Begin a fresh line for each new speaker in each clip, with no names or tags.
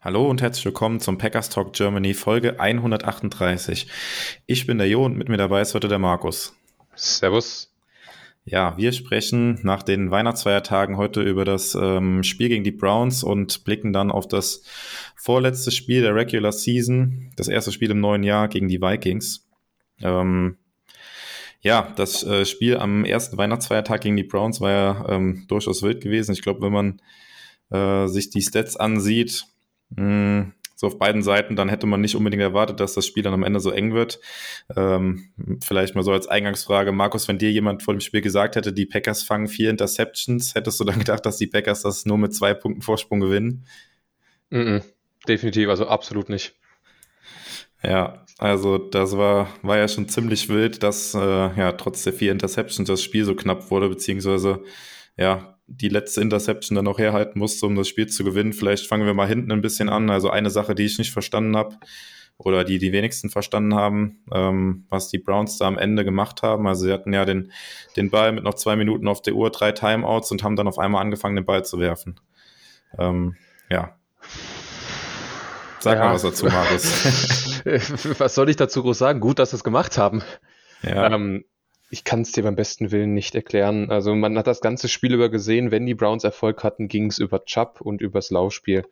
Hallo und herzlich willkommen zum Packers Talk Germany Folge 138. Ich bin der Jo und mit mir dabei ist heute der Markus.
Servus.
Ja, wir sprechen nach den Weihnachtsfeiertagen heute über das ähm, Spiel gegen die Browns und blicken dann auf das vorletzte Spiel der Regular Season, das erste Spiel im neuen Jahr gegen die Vikings. Ähm, ja, das äh, Spiel am ersten Weihnachtsfeiertag gegen die Browns war ja ähm, durchaus wild gewesen. Ich glaube, wenn man äh, sich die Stats ansieht, mh, hm, so auf beiden Seiten, dann hätte man nicht unbedingt erwartet, dass das Spiel dann am Ende so eng wird. Ähm, vielleicht mal so als Eingangsfrage, Markus, wenn dir jemand vor dem Spiel gesagt hätte, die Packers fangen vier Interceptions, hättest du dann gedacht, dass die Packers das nur mit zwei Punkten Vorsprung gewinnen?
Mm -mm, definitiv, also absolut nicht.
Ja, also das war, war ja schon ziemlich wild, dass äh, ja trotz der vier Interceptions das Spiel so knapp wurde, beziehungsweise ja die letzte Interception dann noch herhalten musste, um das Spiel zu gewinnen. Vielleicht fangen wir mal hinten ein bisschen an. Also eine Sache, die ich nicht verstanden habe oder die die wenigsten verstanden haben, ähm, was die Browns da am Ende gemacht haben. Also sie hatten ja den, den Ball mit noch zwei Minuten auf der Uhr, drei Timeouts und haben dann auf einmal angefangen, den Ball zu werfen. Ähm, ja, Sag ja. mal was dazu, Marius.
was soll ich dazu groß sagen? Gut, dass sie es gemacht haben. Ja. Ähm, ich kann es dir beim besten Willen nicht erklären. Also man hat das ganze Spiel über gesehen, wenn die Browns Erfolg hatten, ging es über Chubb und übers Laufspiel.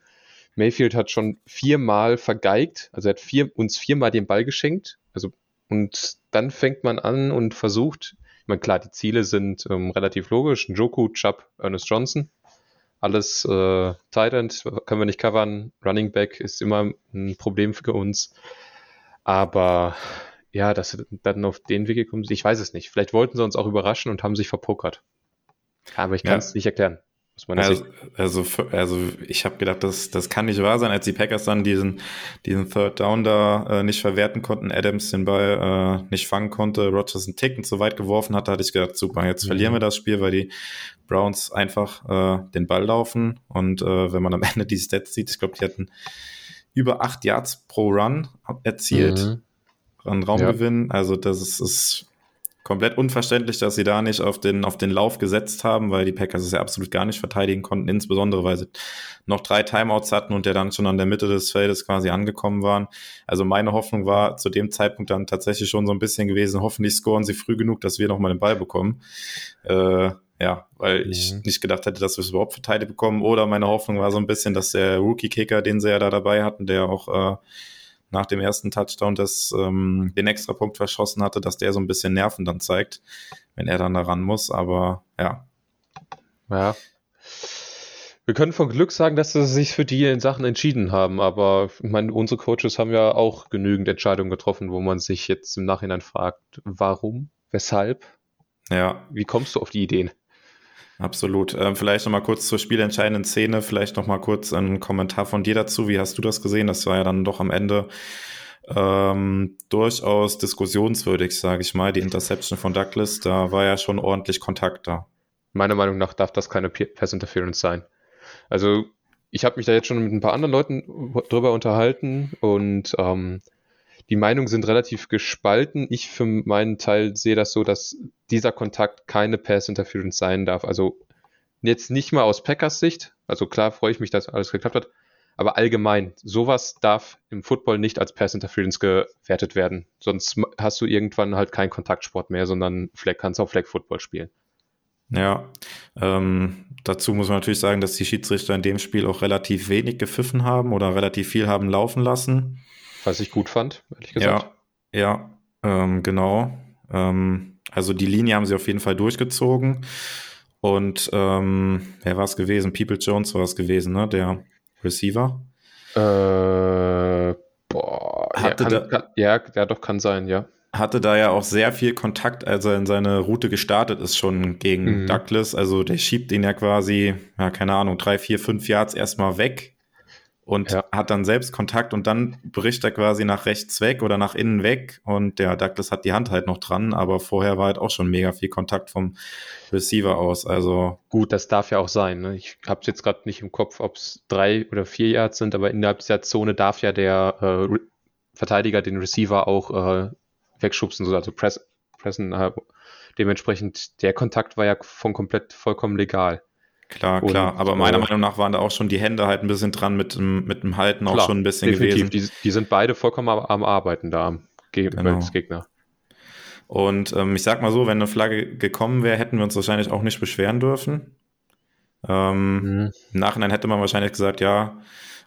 Mayfield hat schon viermal vergeigt, also er hat vier, uns viermal den Ball geschenkt. Also, und dann fängt man an und versucht, ich meine, klar, die Ziele sind ähm, relativ logisch. Njoku, Chubb, Ernest Johnson alles äh, Tight End können wir nicht covern. Running Back ist immer ein Problem für uns. Aber ja, dass sie dann auf den Weg gekommen sind, ich weiß es nicht. Vielleicht wollten sie uns auch überraschen und haben sich verpokert. Aber ich kann es ja. nicht erklären.
Also, also, also ich habe gedacht, das, das kann nicht wahr sein, als die Packers dann diesen, diesen Third Down da äh, nicht verwerten konnten, Adams den Ball äh, nicht fangen konnte, Rogers einen Ticken zu weit geworfen hatte, hatte ich gedacht, super, jetzt mhm. verlieren wir das Spiel, weil die Browns einfach äh, den Ball laufen und äh, wenn man am Ende die Stats sieht, ich glaube, die hatten über acht Yards pro Run erzielt mhm. An Raumgewinn, ja. also das ist, ist komplett unverständlich, dass sie da nicht auf den, auf den Lauf gesetzt haben, weil die Packers es ja absolut gar nicht verteidigen konnten, insbesondere weil sie noch drei Timeouts hatten und der dann schon an der Mitte des Feldes quasi angekommen waren. Also meine Hoffnung war zu dem Zeitpunkt dann tatsächlich schon so ein bisschen gewesen, hoffentlich scoren sie früh genug, dass wir nochmal den Ball bekommen. Äh, ja, weil mhm. ich nicht gedacht hätte, dass wir es überhaupt verteidigt bekommen. Oder meine Hoffnung war so ein bisschen, dass der Rookie-Kicker, den sie ja da dabei hatten, der auch äh, nach dem ersten Touchdown das, ähm, den Extrapunkt verschossen hatte, dass der so ein bisschen Nerven dann zeigt, wenn er dann da ran muss. Aber ja.
Ja. Wir können von Glück sagen, dass sie sich für die in Sachen entschieden haben, aber ich meine, unsere Coaches haben ja auch genügend Entscheidungen getroffen, wo man sich jetzt im Nachhinein fragt, warum, weshalb?
Ja.
Wie kommst du auf die Ideen?
Absolut. Ähm, vielleicht nochmal kurz zur spielentscheidenden Szene, vielleicht nochmal kurz ein Kommentar von dir dazu. Wie hast du das gesehen? Das war ja dann doch am Ende ähm, durchaus diskussionswürdig, sage ich mal, die Interception von Douglas. Da war ja schon ordentlich Kontakt da.
Meiner Meinung nach darf das keine Pass Interference sein. Also ich habe mich da jetzt schon mit ein paar anderen Leuten drüber unterhalten und ähm, die Meinungen sind relativ gespalten. Ich für meinen Teil sehe das so, dass dieser Kontakt keine Pass Interference sein darf. Also jetzt nicht mal aus Packers Sicht. Also klar freue ich mich, dass alles geklappt hat. Aber allgemein, sowas darf im Football nicht als Pass Interference gewertet werden. Sonst hast du irgendwann halt keinen Kontaktsport mehr, sondern Flag, kannst auch Flag Football spielen.
Ja, ähm, dazu muss man natürlich sagen, dass die Schiedsrichter in dem Spiel auch relativ wenig gepfiffen haben oder relativ viel haben laufen lassen.
Was ich gut fand, ehrlich gesagt.
Ja, ja ähm, genau. Ähm, also die Linie haben sie auf jeden Fall durchgezogen. Und ähm, wer war es gewesen? People Jones war es gewesen, ne? Der Receiver.
Äh, boah, hatte ja, kann, da, kann, ja, ja, doch, kann sein, ja.
Hatte da ja auch sehr viel Kontakt, als er in seine Route gestartet ist, schon gegen mhm. Douglas. Also der schiebt ihn ja quasi, ja, keine Ahnung, drei, vier, fünf Yards erstmal weg und ja. hat dann selbst Kontakt und dann bricht er quasi nach rechts weg oder nach innen weg und der Douglas hat die Hand halt noch dran, aber vorher war halt auch schon mega viel Kontakt vom Receiver aus. Also
gut, das darf ja auch sein. Ne? Ich habe es jetzt gerade nicht im Kopf, ob es drei oder vier Yards sind, aber innerhalb dieser Zone darf ja der äh, Verteidiger den Receiver auch äh, wegschubsen, also press, pressen. Äh, dementsprechend der Kontakt war ja von komplett vollkommen legal.
Klar, und, klar. Aber meiner äh, Meinung nach waren da auch schon die Hände halt ein bisschen dran mit, mit dem Halten klar, auch schon ein bisschen definitiv.
gewesen. Die, die sind beide vollkommen am, am Arbeiten da am Ge genau. Gegner.
Und ähm, ich sag mal so, wenn eine Flagge gekommen wäre, hätten wir uns wahrscheinlich auch nicht beschweren dürfen. Ähm, mhm. Im Nachhinein hätte man wahrscheinlich gesagt, ja,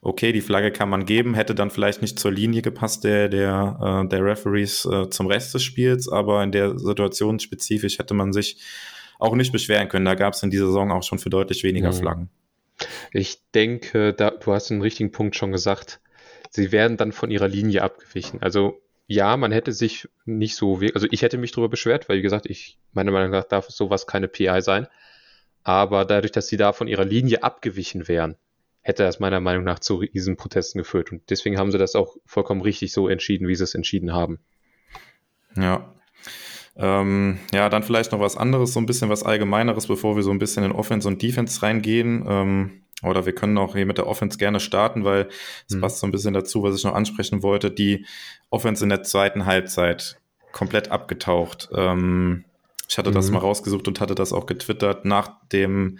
okay, die Flagge kann man geben, hätte dann vielleicht nicht zur Linie gepasst der, der, äh, der Referees äh, zum Rest des Spiels, aber in der Situation spezifisch hätte man sich auch nicht beschweren können. Da gab es in dieser Saison auch schon für deutlich weniger mhm. Flaggen.
Ich denke, da, du hast den richtigen Punkt schon gesagt. Sie werden dann von ihrer Linie abgewichen. Also ja, man hätte sich nicht so, also ich hätte mich darüber beschwert, weil wie gesagt, ich meiner Meinung nach darf sowas keine PI sein. Aber dadurch, dass sie da von ihrer Linie abgewichen wären, hätte das meiner Meinung nach zu diesen Protesten geführt. Und deswegen haben sie das auch vollkommen richtig so entschieden, wie sie es entschieden haben.
Ja, ähm, ja, dann vielleicht noch was anderes, so ein bisschen was Allgemeineres, bevor wir so ein bisschen in Offense und Defense reingehen. Ähm, oder wir können auch hier mit der Offense gerne starten, weil es mhm. passt so ein bisschen dazu, was ich noch ansprechen wollte. Die Offense in der zweiten Halbzeit komplett abgetaucht. Ähm, ich hatte mhm. das mal rausgesucht und hatte das auch getwittert nach dem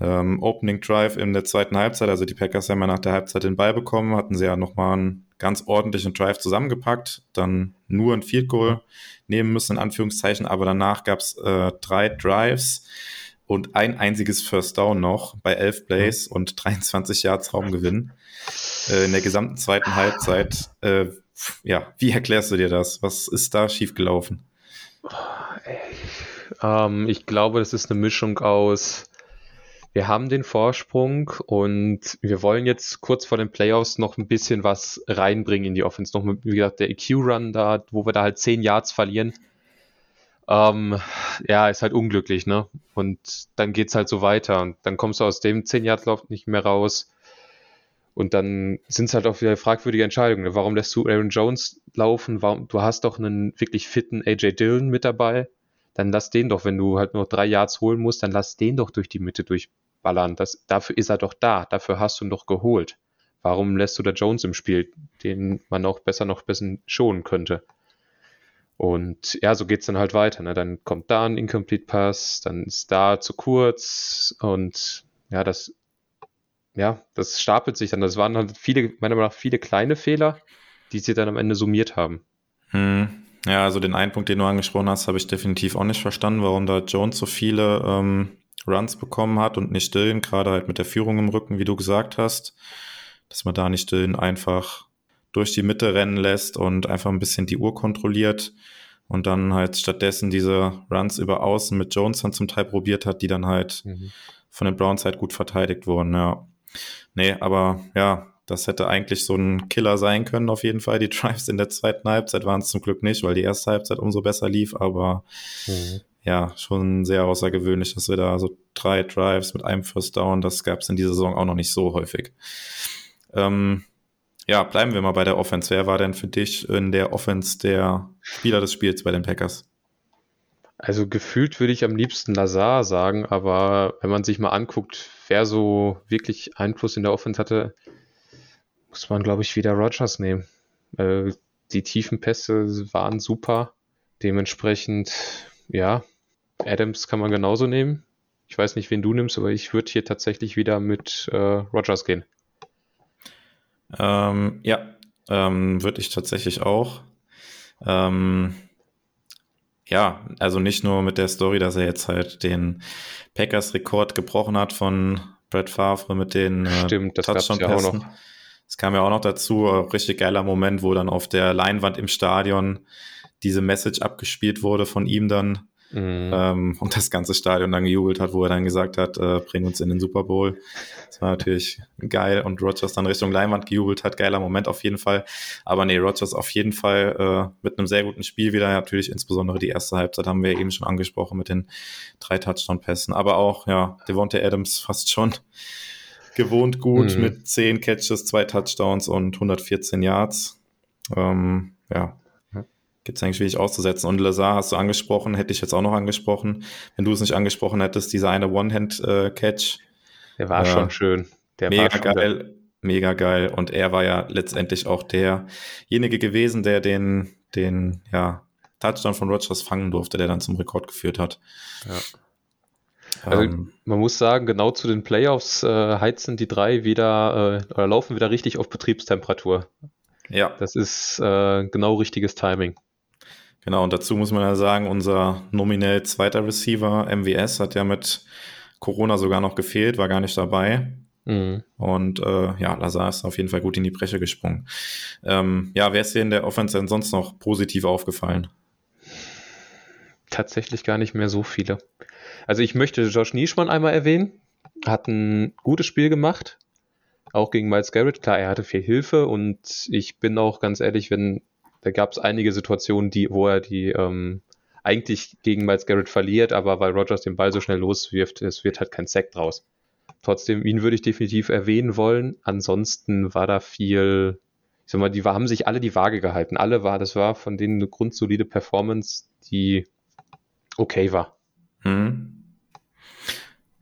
ähm, Opening Drive in der zweiten Halbzeit. Also die Packers haben ja nach der Halbzeit den Ball bekommen, hatten sie ja nochmal einen ganz ordentlichen Drive zusammengepackt, dann nur ein Field Goal nehmen müssen, in Anführungszeichen, aber danach gab es äh, drei Drives und ein einziges First Down noch bei elf Plays mhm. und 23 Yards Raumgewinn äh, in der gesamten zweiten Halbzeit. Äh, ja, wie erklärst du dir das? Was ist da schiefgelaufen?
Ähm, ich glaube, das ist eine Mischung aus wir haben den Vorsprung und wir wollen jetzt kurz vor den Playoffs noch ein bisschen was reinbringen in die Offense. Noch, wie gesagt, der EQ-Run da, wo wir da halt 10 Yards verlieren. Ähm, ja, ist halt unglücklich, ne? Und dann geht's halt so weiter und dann kommst du aus dem 10-Yard-Lauf nicht mehr raus. Und dann sind es halt auch wieder fragwürdige Entscheidungen. Ne? Warum lässt du Aaron Jones laufen? Warum, du hast doch einen wirklich fitten AJ Dillon mit dabei dann lass den doch, wenn du halt nur drei Yards holen musst, dann lass den doch durch die Mitte durchballern. Das, dafür ist er doch da, dafür hast du ihn doch geholt. Warum lässt du da Jones im Spiel, den man auch besser noch ein bisschen schonen könnte? Und ja, so geht's dann halt weiter. Ne? Dann kommt da ein Incomplete Pass, dann ist da zu kurz und ja, das, ja, das stapelt sich dann. Das waren halt viele, meiner Meinung nach viele kleine Fehler, die sie dann am Ende summiert haben.
Hm. Ja, also den einen Punkt, den du angesprochen hast, habe ich definitiv auch nicht verstanden, warum da Jones so viele ähm, Runs bekommen hat und nicht Dylan, gerade halt mit der Führung im Rücken, wie du gesagt hast, dass man da nicht Dylan einfach durch die Mitte rennen lässt und einfach ein bisschen die Uhr kontrolliert und dann halt stattdessen diese Runs über Außen mit Jones dann zum Teil probiert hat, die dann halt mhm. von den Browns halt gut verteidigt wurden, ja. Nee, aber ja, das hätte eigentlich so ein Killer sein können, auf jeden Fall. Die Drives in der zweiten Halbzeit waren es zum Glück nicht, weil die erste Halbzeit umso besser lief, aber mhm. ja, schon sehr außergewöhnlich, dass wir da so drei Drives mit einem First Down, das gab es in dieser Saison auch noch nicht so häufig. Ähm, ja, bleiben wir mal bei der Offense. Wer war denn für dich in der Offense der Spieler des Spiels bei den Packers?
Also gefühlt würde ich am liebsten Lazar sagen, aber wenn man sich mal anguckt, wer so wirklich Einfluss in der Offense hatte, muss man, glaube ich, wieder Rogers nehmen. Äh, die tiefen Pässe waren super. Dementsprechend, ja, Adams kann man genauso nehmen. Ich weiß nicht, wen du nimmst, aber ich würde hier tatsächlich wieder mit äh, Rogers gehen.
Ähm, ja, ähm, würde ich tatsächlich auch. Ähm, ja, also nicht nur mit der Story, dass er jetzt halt den Packers-Rekord gebrochen hat von Brett Favre mit den
äh, Stimmt, das Touchdown-Pässen. Ja
es kam ja auch noch dazu, richtig geiler Moment, wo dann auf der Leinwand im Stadion diese Message abgespielt wurde von ihm dann mhm. ähm, und das ganze Stadion dann gejubelt hat, wo er dann gesagt hat, äh, bring uns in den Super Bowl. Das war natürlich geil und Rogers dann Richtung Leinwand gejubelt hat, geiler Moment auf jeden Fall. Aber nee, Rogers auf jeden Fall äh, mit einem sehr guten Spiel wieder, natürlich insbesondere die erste Halbzeit haben wir eben schon angesprochen mit den drei Touchdown-Pässen, aber auch, ja, Devontae Adams fast schon gewohnt gut mhm. mit 10 Catches, 2 Touchdowns und 114 Yards. Ähm, ja, gibt es eigentlich wenig auszusetzen. Und Lazar hast du angesprochen, hätte ich jetzt auch noch angesprochen. Wenn du es nicht angesprochen hättest, dieser eine One-Hand-Catch.
Der war äh, schon schön. Der
mega geil. Der mega geil. Und er war ja letztendlich auch derjenige gewesen, der den, den, ja, Touchdown von Rogers fangen durfte, der dann zum Rekord geführt hat. Ja.
Also ähm, man muss sagen, genau zu den Playoffs äh, heizen die drei wieder äh, oder laufen wieder richtig auf Betriebstemperatur. Ja. Das ist äh, genau richtiges Timing.
Genau, und dazu muss man ja sagen, unser nominell zweiter Receiver, MWS, hat ja mit Corona sogar noch gefehlt, war gar nicht dabei. Mhm. Und äh, ja, Lazar ist auf jeden Fall gut in die Breche gesprungen. Ähm, ja, wer ist dir in der Offense denn sonst noch positiv aufgefallen?
Tatsächlich gar nicht mehr so viele. Also ich möchte Josh Nischmann einmal erwähnen. Hat ein gutes Spiel gemacht. Auch gegen Miles Garrett. Klar, er hatte viel Hilfe und ich bin auch ganz ehrlich, wenn da gab es einige Situationen, die, wo er die ähm, eigentlich gegen Miles Garrett verliert, aber weil Rogers den Ball so schnell loswirft, es wird halt kein Sack draus. Trotzdem, ihn würde ich definitiv erwähnen wollen. Ansonsten war da viel, ich sag mal, die haben sich alle die Waage gehalten. Alle war, das war von denen eine grundsolide Performance, die okay war. Hm.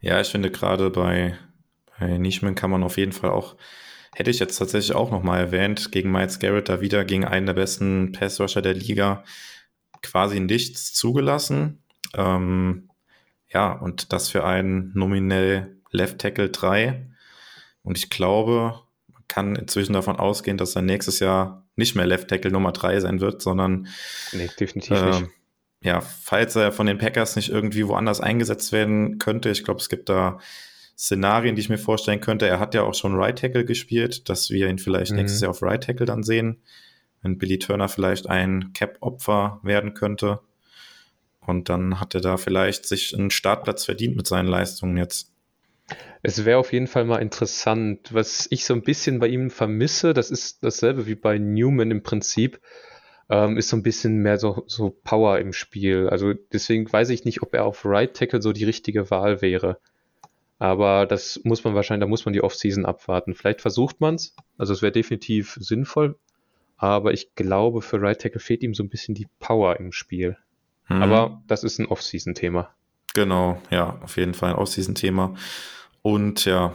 Ja, ich finde gerade bei, bei Nischman kann man auf jeden Fall auch hätte ich jetzt tatsächlich auch nochmal erwähnt, gegen Miles Garrett da wieder gegen einen der besten Passrusher der Liga quasi nichts zugelassen. Ähm, ja, und das für einen nominell Left Tackle 3. Und ich glaube, man kann inzwischen davon ausgehen, dass er nächstes Jahr nicht mehr Left Tackle Nummer 3 sein wird, sondern
nee, definitiv äh, nicht.
Ja, falls er von den Packers nicht irgendwie woanders eingesetzt werden könnte, ich glaube, es gibt da Szenarien, die ich mir vorstellen könnte. Er hat ja auch schon Right Tackle gespielt, dass wir ihn vielleicht mhm. nächstes Jahr auf Right Tackle dann sehen, wenn Billy Turner vielleicht ein Cap-Opfer werden könnte. Und dann hat er da vielleicht sich einen Startplatz verdient mit seinen Leistungen jetzt.
Es wäre auf jeden Fall mal interessant. Was ich so ein bisschen bei ihm vermisse, das ist dasselbe wie bei Newman im Prinzip, ähm, ist so ein bisschen mehr so, so Power im Spiel. Also deswegen weiß ich nicht, ob er auf Right Tackle so die richtige Wahl wäre. Aber das muss man wahrscheinlich, da muss man die Offseason abwarten. Vielleicht versucht man es. Also es wäre definitiv sinnvoll. Aber ich glaube, für Right Tackle fehlt ihm so ein bisschen die Power im Spiel. Mhm. Aber das ist ein Off-Season-Thema.
Genau, ja, auf jeden Fall ein Off-Season-Thema. Und ja,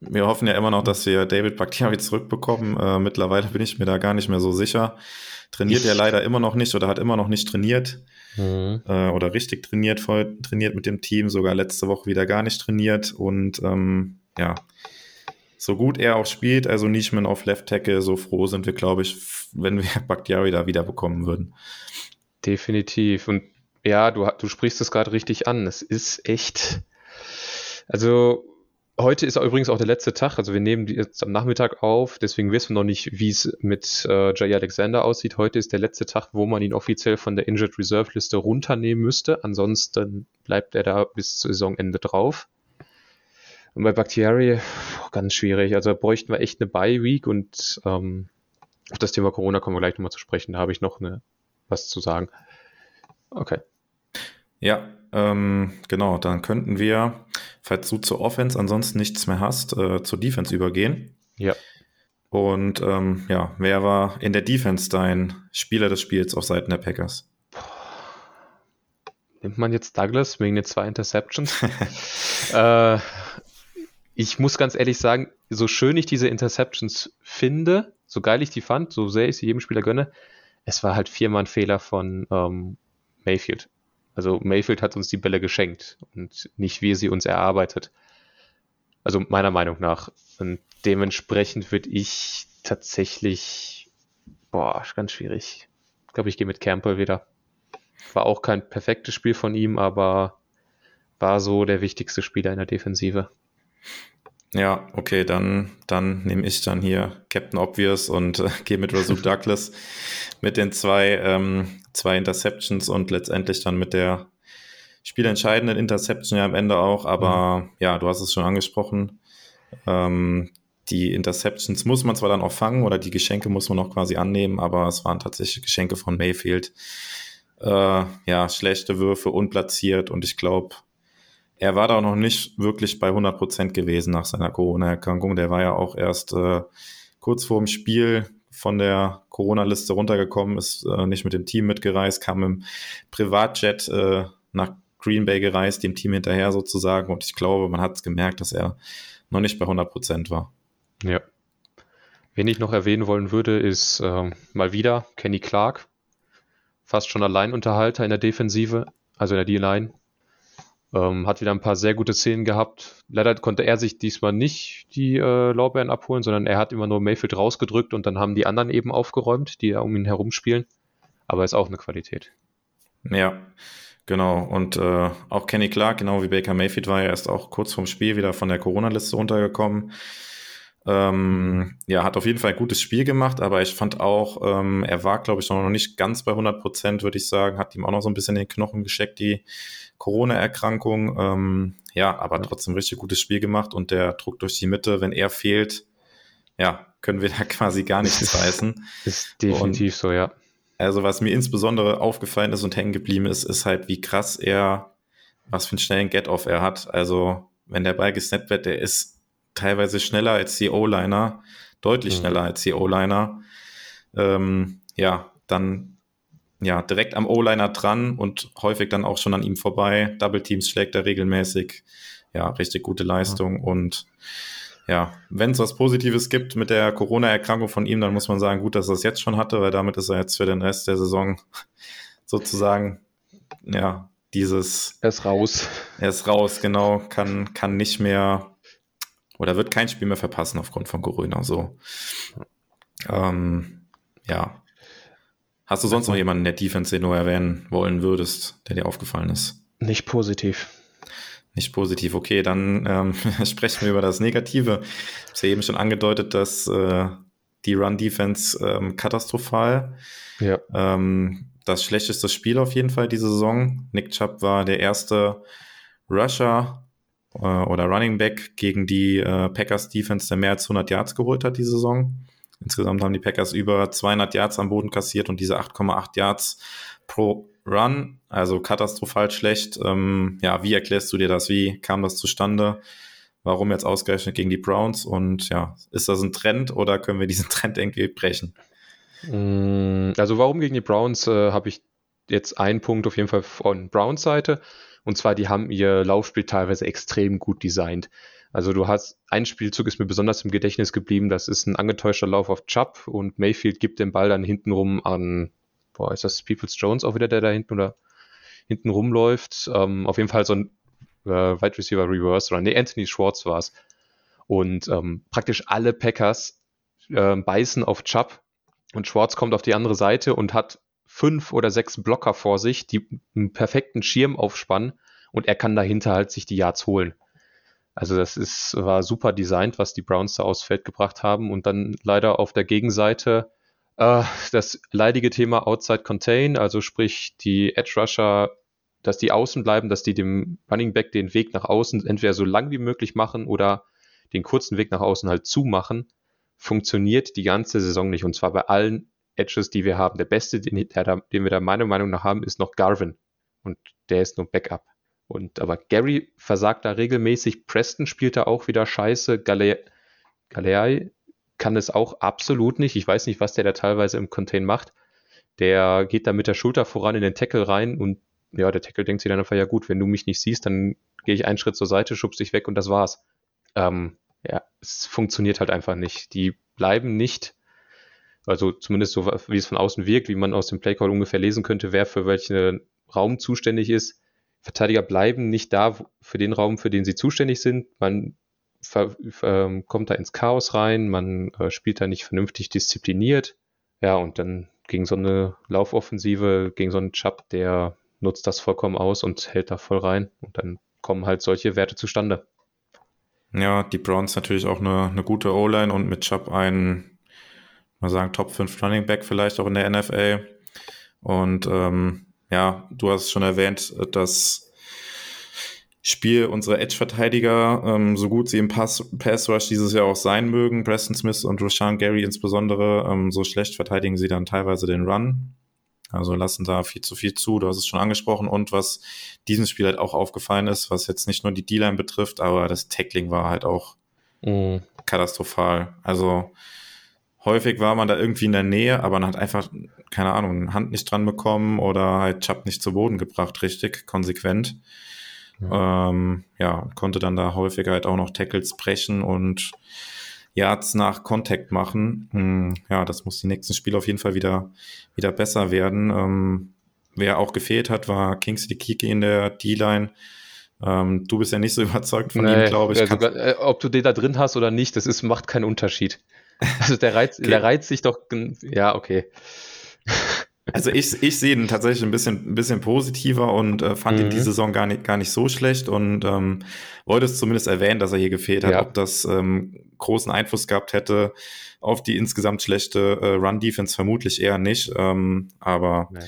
wir hoffen ja immer noch, dass wir David Bakhtiari zurückbekommen. Äh, mittlerweile bin ich mir da gar nicht mehr so sicher. Trainiert er leider immer noch nicht oder hat immer noch nicht trainiert. Mhm. Äh, oder richtig trainiert, voll trainiert mit dem Team, sogar letzte Woche wieder gar nicht trainiert. Und ähm, ja, so gut er auch spielt, also Nischman auf Left Tackle, so froh sind wir, glaube ich, wenn wir Bakhtiari da wieder bekommen würden.
Definitiv. Und ja, du, du sprichst es gerade richtig an. Es ist echt. Also Heute ist übrigens auch der letzte Tag, also wir nehmen die jetzt am Nachmittag auf, deswegen wissen wir noch nicht, wie es mit äh, Jay Alexander aussieht. Heute ist der letzte Tag, wo man ihn offiziell von der Injured Reserve Liste runternehmen müsste. Ansonsten bleibt er da bis Saisonende drauf. Und bei Bakhtiari, ganz schwierig. Also bräuchten wir echt eine Bye-Week und ähm, auf das Thema Corona kommen wir gleich nochmal zu sprechen. Da habe ich noch eine, was zu sagen. Okay.
Ja, ähm, genau, dann könnten wir, falls du zur Offense ansonsten nichts mehr hast, äh, zur Defense übergehen.
Ja.
Und ähm, ja, wer war in der Defense dein Spieler des Spiels auf Seiten der Packers?
Nimmt man jetzt Douglas wegen den zwei Interceptions? äh, ich muss ganz ehrlich sagen, so schön ich diese Interceptions finde, so geil ich die fand, so sehr ich sie jedem Spieler gönne, es war halt viermal ein Fehler von ähm, Mayfield. Also Mayfield hat uns die Bälle geschenkt und nicht wir sie uns erarbeitet. Also meiner Meinung nach. Und dementsprechend würde ich tatsächlich, boah, ganz schwierig. Ich glaube, ich gehe mit Campbell wieder. War auch kein perfektes Spiel von ihm, aber war so der wichtigste Spieler in der Defensive.
Ja, okay, dann, dann nehme ich dann hier Captain Obvious und äh, gehe mit Rasul Douglas mit den zwei, ähm, zwei Interceptions und letztendlich dann mit der spielentscheidenden Interception ja am Ende auch. Aber mhm. ja, du hast es schon angesprochen. Ähm, die Interceptions muss man zwar dann auch fangen oder die Geschenke muss man auch quasi annehmen, aber es waren tatsächlich Geschenke von Mayfield. Äh, ja, schlechte Würfe, unplatziert und ich glaube, er war da noch nicht wirklich bei 100 Prozent gewesen nach seiner Corona-Erkrankung. Der war ja auch erst äh, kurz vor dem Spiel von der Corona-Liste runtergekommen, ist äh, nicht mit dem Team mitgereist, kam im Privatjet äh, nach Green Bay gereist, dem Team hinterher sozusagen. Und ich glaube, man hat es gemerkt, dass er noch nicht bei 100 Prozent war.
Ja. Wen ich noch erwähnen wollen würde, ist äh, mal wieder Kenny Clark. Fast schon Alleinunterhalter in der Defensive, also in der D-Line. Ähm, hat wieder ein paar sehr gute Szenen gehabt. Leider konnte er sich diesmal nicht die äh, Lorbeeren abholen, sondern er hat immer nur Mayfield rausgedrückt und dann haben die anderen eben aufgeräumt, die um ihn herum spielen. Aber ist auch eine Qualität.
Ja, genau. Und äh, auch Kenny Clark, genau wie Baker Mayfield, war ja erst auch kurz vorm Spiel wieder von der Corona-Liste runtergekommen. Ähm, ja, hat auf jeden Fall ein gutes Spiel gemacht, aber ich fand auch, ähm, er war, glaube ich, noch nicht ganz bei 100 Prozent, würde ich sagen, hat ihm auch noch so ein bisschen den Knochen gescheckt, die Corona-Erkrankung. Ähm, ja, aber trotzdem richtig gutes Spiel gemacht und der Druck durch die Mitte, wenn er fehlt, ja, können wir da quasi gar nichts reißen.
Ist definitiv und, so, ja.
Also, was mir insbesondere aufgefallen ist und hängen geblieben ist, ist halt, wie krass er, was für einen schnellen Get-Off er hat. Also, wenn der Ball gesnappt wird, der ist teilweise schneller als die O-Liner, deutlich mhm. schneller als die O-Liner. Ähm, ja, dann ja, direkt am O-Liner dran und häufig dann auch schon an ihm vorbei. Double Teams schlägt er regelmäßig. Ja, richtig gute Leistung. Ja. Und ja, wenn es was Positives gibt mit der Corona-Erkrankung von ihm, dann muss man sagen, gut, dass er es jetzt schon hatte, weil damit ist er jetzt für den Rest der Saison sozusagen, ja, dieses.
Er ist raus.
Er ist raus, genau. Kann, kann nicht mehr oder wird kein Spiel mehr verpassen aufgrund von Corona. So. Ähm, ja, Hast du sonst noch jemanden in der Defense, den du erwähnen wollen würdest, der dir aufgefallen ist?
Nicht positiv.
Nicht positiv, okay, dann ähm, sprechen wir über das Negative. Ich habe ja eben schon angedeutet, dass äh, die Run-Defense ähm, katastrophal. Ja. Ähm, das schlechteste Spiel auf jeden Fall diese Saison. Nick Chubb war der erste Rusher äh, oder Running Back gegen die äh, Packers Defense, der mehr als 100 Yards geholt hat diese Saison. Insgesamt haben die Packers über 200 Yards am Boden kassiert und diese 8,8 Yards pro Run, also katastrophal schlecht. Ähm, ja, wie erklärst du dir das? Wie kam das zustande? Warum jetzt ausgerechnet gegen die Browns? Und ja, ist das ein Trend oder können wir diesen Trend irgendwie brechen?
Mm, also warum gegen die Browns äh, habe ich jetzt einen Punkt auf jeden Fall von Browns Seite. Und zwar, die haben ihr Laufspiel teilweise extrem gut designt. Also du hast, ein Spielzug ist mir besonders im Gedächtnis geblieben, das ist ein angetäuschter Lauf auf Chubb und Mayfield gibt den Ball dann hintenrum an, boah, ist das Peoples Jones auch wieder, der da hinten oder hinten rumläuft? Ähm, auf jeden Fall so ein äh, Wide Receiver Reverse Run. Nee, Anthony Schwartz war es. Und ähm, praktisch alle Packers äh, beißen auf Chubb und Schwartz kommt auf die andere Seite und hat fünf oder sechs Blocker vor sich, die einen perfekten Schirm aufspannen und er kann dahinter halt sich die Yards holen. Also das ist, war super designt, was die Browns da aufs Feld gebracht haben. Und dann leider auf der Gegenseite äh, das leidige Thema Outside Contain, also sprich die Edge Rusher, dass die außen bleiben, dass die dem Running Back den Weg nach außen entweder so lang wie möglich machen oder den kurzen Weg nach außen halt zumachen, funktioniert die ganze Saison nicht. Und zwar bei allen Edges, die wir haben. Der beste, den, der, den wir da meiner Meinung nach haben, ist noch Garvin. Und der ist nur Backup. Und aber Gary versagt da regelmäßig. Preston spielt da auch wieder scheiße. Galea Galea kann es auch absolut nicht. Ich weiß nicht, was der da teilweise im Contain macht. Der geht da mit der Schulter voran in den Tackle rein und ja, der Tackle denkt sich dann einfach, ja gut, wenn du mich nicht siehst, dann gehe ich einen Schritt zur Seite, schubst dich weg und das war's. Ähm, ja, es funktioniert halt einfach nicht. Die bleiben nicht, also zumindest so, wie es von außen wirkt, wie man aus dem Playcall ungefähr lesen könnte, wer für welchen Raum zuständig ist, Verteidiger bleiben nicht da für den Raum, für den sie zuständig sind. Man äh, kommt da ins Chaos rein, man äh, spielt da nicht vernünftig diszipliniert. Ja, und dann gegen so eine Laufoffensive, gegen so einen Chubb, der nutzt das vollkommen aus und hält da voll rein. Und dann kommen halt solche Werte zustande.
Ja, die Browns natürlich auch eine, eine gute O-Line und mit Chubb ein, mal sagen, Top 5 Running Back vielleicht auch in der NFL. Und ähm, ja, du hast schon erwähnt, das Spiel unserer Edge-Verteidiger, ähm, so gut sie im Pass, Pass Rush dieses Jahr auch sein mögen, Preston Smith und Rashan Gary insbesondere, ähm, so schlecht verteidigen sie dann teilweise den Run. Also lassen da viel zu viel zu, du hast es schon angesprochen. Und was diesem Spiel halt auch aufgefallen ist, was jetzt nicht nur die D-Line betrifft, aber das Tackling war halt auch mhm. katastrophal. Also häufig war man da irgendwie in der Nähe, aber man hat einfach, keine Ahnung, eine Hand nicht dran bekommen oder halt Chubb nicht zu Boden gebracht, richtig, konsequent. Ja. Ähm, ja, konnte dann da häufiger halt auch noch Tackles brechen und Yards nach Contact machen. Hm, ja, das muss die nächsten Spiele auf jeden Fall wieder, wieder besser werden. Ähm, wer auch gefehlt hat, war Kingsley Kiki in der D-Line. Ähm, du bist ja nicht so überzeugt von nee, ihm, glaube ich.
Also, äh, ob du den da drin hast oder nicht, das ist, macht keinen Unterschied. Also der reizt, okay. der reizt sich doch, ja, okay.
Also ich, ich sehe ihn tatsächlich ein bisschen, ein bisschen positiver und äh, fand mhm. ihn die Saison gar nicht, gar nicht so schlecht und ähm, wollte es zumindest erwähnen, dass er hier gefehlt hat. Ja. Ob das ähm, großen Einfluss gehabt hätte auf die insgesamt schlechte äh, Run-Defense, vermutlich eher nicht. Ähm, aber nee.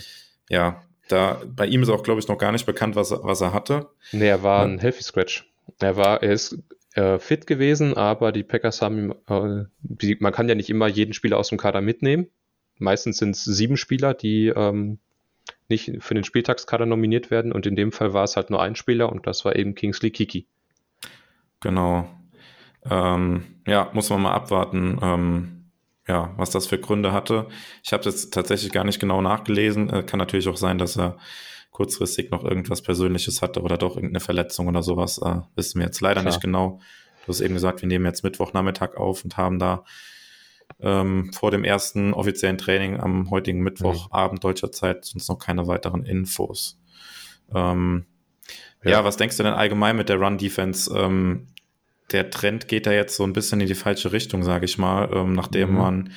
ja, da bei ihm ist auch, glaube ich, noch gar nicht bekannt, was, was er hatte.
Nee, er war ja. ein Healthy Scratch. Er war, er ist äh, fit gewesen, aber die Packers haben äh, man kann ja nicht immer jeden Spieler aus dem Kader mitnehmen. Meistens sind es sieben Spieler, die ähm, nicht für den Spieltagskader nominiert werden und in dem Fall war es halt nur ein Spieler und das war eben Kingsley Kiki.
Genau. Ähm, ja, muss man mal abwarten, ähm, ja, was das für Gründe hatte. Ich habe jetzt tatsächlich gar nicht genau nachgelesen. Äh, kann natürlich auch sein, dass er kurzfristig noch irgendwas Persönliches hatte oder doch irgendeine Verletzung oder sowas. Äh, wissen wir jetzt leider Klar. nicht genau. Du hast eben gesagt, wir nehmen jetzt Mittwochnachmittag auf und haben da ähm, vor dem ersten offiziellen Training am heutigen Mittwochabend deutscher Zeit sonst noch keine weiteren Infos. Ähm, ja. ja. was denkst du denn allgemein mit der Run-Defense? Ähm, der Trend geht da jetzt so ein bisschen in die falsche Richtung, sage ich mal, ähm, nachdem mhm. man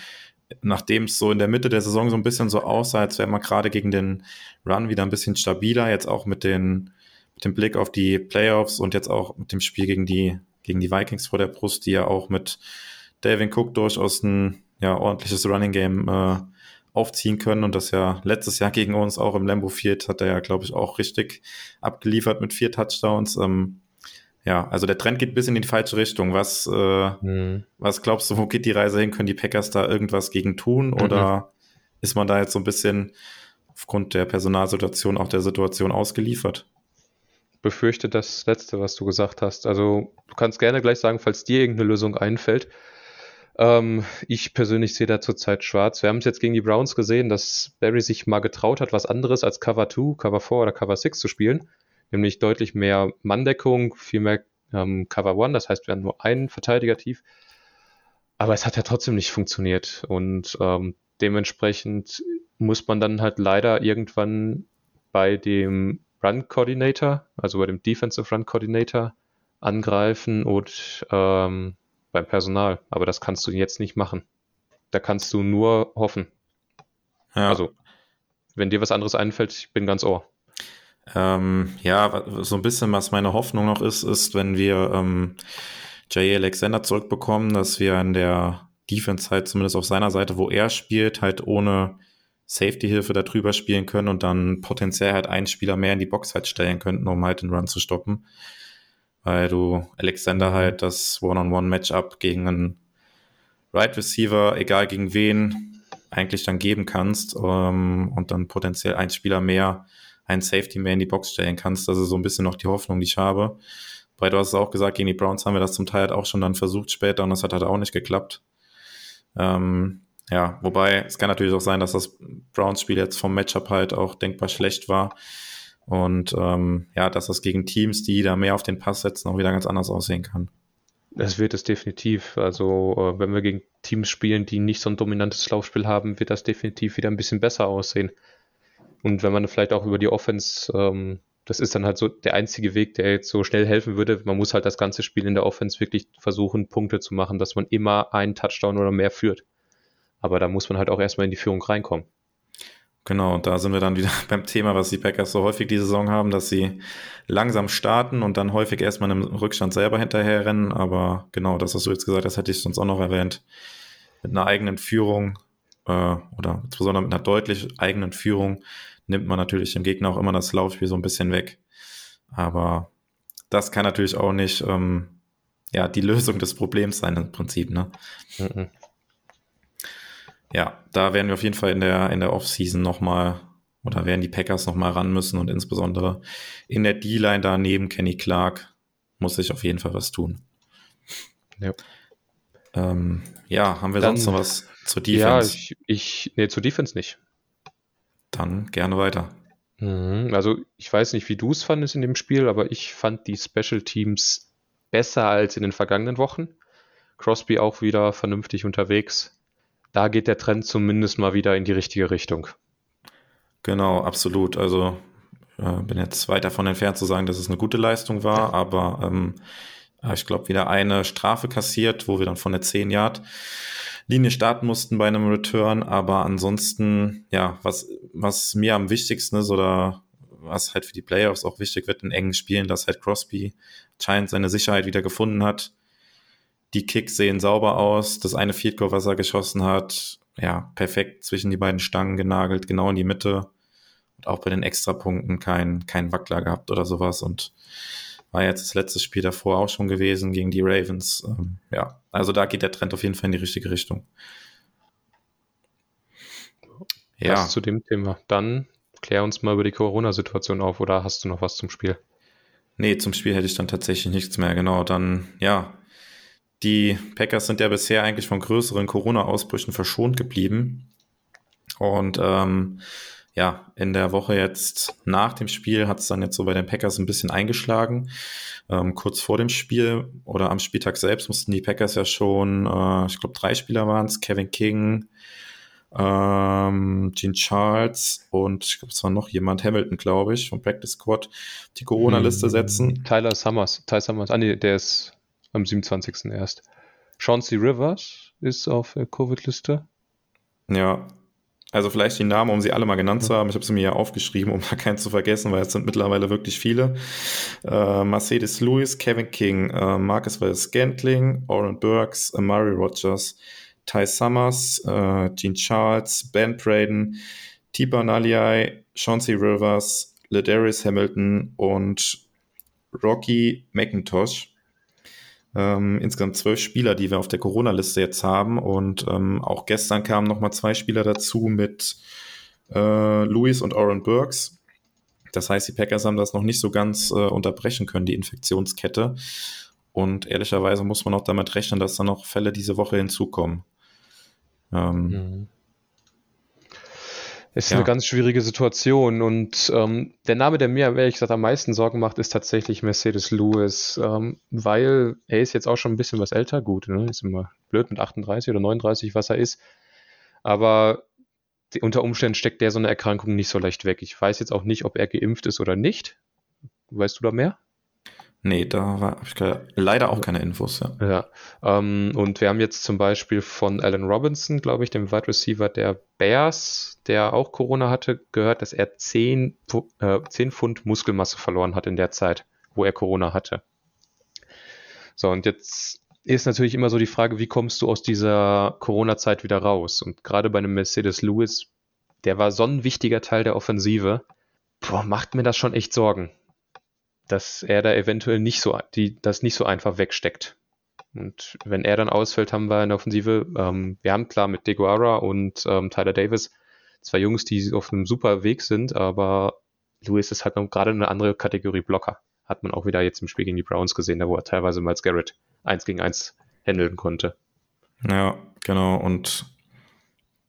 nachdem es so in der Mitte der Saison so ein bisschen so aussah, als wäre man gerade gegen den Run wieder ein bisschen stabiler, jetzt auch mit, den, mit dem Blick auf die Playoffs und jetzt auch mit dem Spiel gegen die, gegen die Vikings vor der Brust, die ja auch mit Dalvin Cook durchaus ein ja, ordentliches Running Game äh, aufziehen können und das ja letztes Jahr gegen uns auch im Lambo Field hat er ja, glaube ich, auch richtig abgeliefert mit vier Touchdowns. Ähm, ja, also der Trend geht ein bisschen in die falsche Richtung. Was, äh, mhm. was glaubst du, wo geht die Reise hin? Können die Packers da irgendwas gegen tun? Mhm. Oder ist man da jetzt so ein bisschen aufgrund der Personalsituation auch der Situation ausgeliefert?
Befürchte das Letzte, was du gesagt hast. Also du kannst gerne gleich sagen, falls dir irgendeine Lösung einfällt. Ähm, ich persönlich sehe da zurzeit schwarz. Wir haben es jetzt gegen die Browns gesehen, dass Barry sich mal getraut hat, was anderes als Cover 2, Cover 4 oder Cover 6 zu spielen. Nämlich deutlich mehr Manndeckung, viel mehr ähm, Cover 1, das heißt, wir haben nur einen Verteidiger tief. Aber es hat ja trotzdem nicht funktioniert. Und ähm, dementsprechend muss man dann halt leider irgendwann bei dem Run Coordinator, also bei dem Defensive Run Coordinator, angreifen und ähm, beim Personal. Aber das kannst du jetzt nicht machen. Da kannst du nur hoffen. Ja. Also, wenn dir was anderes einfällt, ich bin ganz ohr.
Ähm, ja, so ein bisschen, was meine Hoffnung noch ist, ist, wenn wir ähm, Jay Alexander zurückbekommen, dass wir in der Defense halt zumindest auf seiner Seite, wo er spielt, halt ohne Safety-Hilfe darüber spielen können und dann potenziell halt einen Spieler mehr in die Box halt stellen könnten, um halt den Run zu stoppen. Weil du Alexander halt das One-on-One-Matchup gegen einen Right Receiver, egal gegen wen, eigentlich dann geben kannst ähm, und dann potenziell ein Spieler mehr, ein Safety mehr in die Box stellen kannst. Das ist so ein bisschen noch die Hoffnung, die ich habe. Weil du hast es auch gesagt, gegen die Browns haben wir das zum Teil halt auch schon dann versucht später und das hat halt auch nicht geklappt. Ähm, ja, wobei es kann natürlich auch sein, dass das Browns-Spiel jetzt vom Matchup halt auch denkbar schlecht war. Und ähm, ja, dass das gegen Teams, die da mehr auf den Pass setzen, auch wieder ganz anders aussehen kann.
Das wird es definitiv. Also, äh, wenn wir gegen Teams spielen, die nicht so ein dominantes Laufspiel haben, wird das definitiv wieder ein bisschen besser aussehen. Und wenn man vielleicht auch über die Offense, ähm, das ist dann halt so der einzige Weg, der jetzt so schnell helfen würde. Man muss halt das ganze Spiel in der Offense wirklich versuchen, Punkte zu machen, dass man immer einen Touchdown oder mehr führt. Aber da muss man halt auch erstmal in die Führung reinkommen.
Genau, und da sind wir dann wieder beim Thema, was die Packers so häufig die Saison haben, dass sie langsam starten und dann häufig erstmal im Rückstand selber hinterherrennen. Aber genau, das, was du jetzt gesagt hast, hätte ich sonst auch noch erwähnt. Mit einer eigenen Führung äh, oder insbesondere mit einer deutlich eigenen Führung nimmt man natürlich dem Gegner auch immer das Laufspiel so ein bisschen weg. Aber das kann natürlich auch nicht ähm, ja, die Lösung des Problems sein im Prinzip. Ne? Mhm. Ja, da werden wir auf jeden Fall in der, in der Offseason nochmal oder werden die Packers nochmal ran müssen und insbesondere in der D-Line da neben Kenny Clark muss sich auf jeden Fall was tun. Ja, ähm, ja haben wir Dann, sonst noch was zur Defense?
Ja, ich, ich nee, zur Defense nicht.
Dann gerne weiter.
Mhm, also ich weiß nicht, wie du es fandest in dem Spiel, aber ich fand die Special Teams besser als in den vergangenen Wochen. Crosby auch wieder vernünftig unterwegs. Da geht der Trend zumindest mal wieder in die richtige Richtung.
Genau, absolut. Also äh, bin jetzt weit davon entfernt zu sagen, dass es eine gute Leistung war, aber ähm, ich glaube, wieder eine Strafe kassiert, wo wir dann von der 10 Yard Linie starten mussten bei einem Return. Aber ansonsten, ja, was, was mir am wichtigsten ist oder was halt für die Playoffs auch wichtig wird in engen Spielen, dass halt Crosby scheint seine Sicherheit wieder gefunden hat. Die Kicks sehen sauber aus. Das eine Field Goal, was er geschossen hat, ja, perfekt zwischen die beiden Stangen genagelt, genau in die Mitte. Und auch bei den Extrapunkten kein, kein Wackler gehabt oder sowas. Und war jetzt das letzte Spiel davor auch schon gewesen gegen die Ravens. Ähm, ja, also da geht der Trend auf jeden Fall in die richtige Richtung.
Ja. Das zu dem Thema. Dann klär uns mal über die Corona-Situation auf oder hast du noch was zum Spiel?
Nee, zum Spiel hätte ich dann tatsächlich nichts mehr. Genau, dann, ja, die Packers sind ja bisher eigentlich von größeren Corona-Ausbrüchen verschont geblieben. Und ähm, ja, in der Woche jetzt nach dem Spiel hat es dann jetzt so bei den Packers ein bisschen eingeschlagen. Ähm, kurz vor dem Spiel oder am Spieltag selbst mussten die Packers ja schon, äh, ich glaube, drei Spieler waren es, Kevin King, ähm, Gene Charles und ich glaube, es war noch jemand, Hamilton, glaube ich, vom Practice Squad, die Corona-Liste hm, setzen.
Tyler Summers, Tyler Summers, ah nee, der ist am 27. erst. Chauncey Rivers ist auf der Covid-Liste.
Ja, also vielleicht die Namen, um sie alle mal genannt zu haben. Ich habe sie mir ja aufgeschrieben, um da keinen zu vergessen, weil es sind mittlerweile wirklich viele. Äh, Mercedes Lewis, Kevin King, äh, Marcus Wells Scantling, Oren Burks, Amari Rogers, Ty Summers, äh, Gene Charles, Ben Braden, Tiba Naliai, Chauncey Rivers, Ladarius Hamilton und Rocky McIntosh. Ähm, insgesamt zwölf Spieler, die wir auf der Corona-Liste jetzt haben. Und ähm, auch gestern kamen nochmal zwei Spieler dazu mit äh, Louis und Oren Burks. Das heißt, die Packers haben das noch nicht so ganz äh, unterbrechen können, die Infektionskette. Und ehrlicherweise muss man auch damit rechnen, dass da noch Fälle diese Woche hinzukommen. Ähm, mhm.
Es ist ja. eine ganz schwierige Situation und ähm, der Name, der mir ehrlich gesagt am meisten Sorgen macht, ist tatsächlich Mercedes Lewis, ähm, weil er ist jetzt auch schon ein bisschen was älter, gut, ne? ist immer blöd mit 38 oder 39, was er ist, aber die, unter Umständen steckt der so eine Erkrankung nicht so leicht weg. Ich weiß jetzt auch nicht, ob er geimpft ist oder nicht. Weißt du da mehr?
Nee, da habe ich leider auch keine Infos. Ja.
ja ähm, und wir haben jetzt zum Beispiel von Alan Robinson, glaube ich, dem Wide Receiver der Bears, der auch Corona hatte, gehört, dass er 10, äh, 10 Pfund Muskelmasse verloren hat in der Zeit, wo er Corona hatte. So, und jetzt ist natürlich immer so die Frage, wie kommst du aus dieser Corona-Zeit wieder raus? Und gerade bei einem Mercedes Lewis, der war so ein wichtiger Teil der Offensive, boah, macht mir das schon echt Sorgen dass er da eventuell nicht so, die, das nicht so einfach wegsteckt. Und wenn er dann ausfällt, haben wir in der Offensive, ähm, wir haben klar mit Deguara und ähm, Tyler Davis zwei Jungs, die auf einem super Weg sind, aber Lewis ist halt noch gerade eine andere Kategorie Blocker. Hat man auch wieder jetzt im Spiel gegen die Browns gesehen, da wo er teilweise Miles Garrett eins gegen eins handeln konnte.
Ja, genau. Und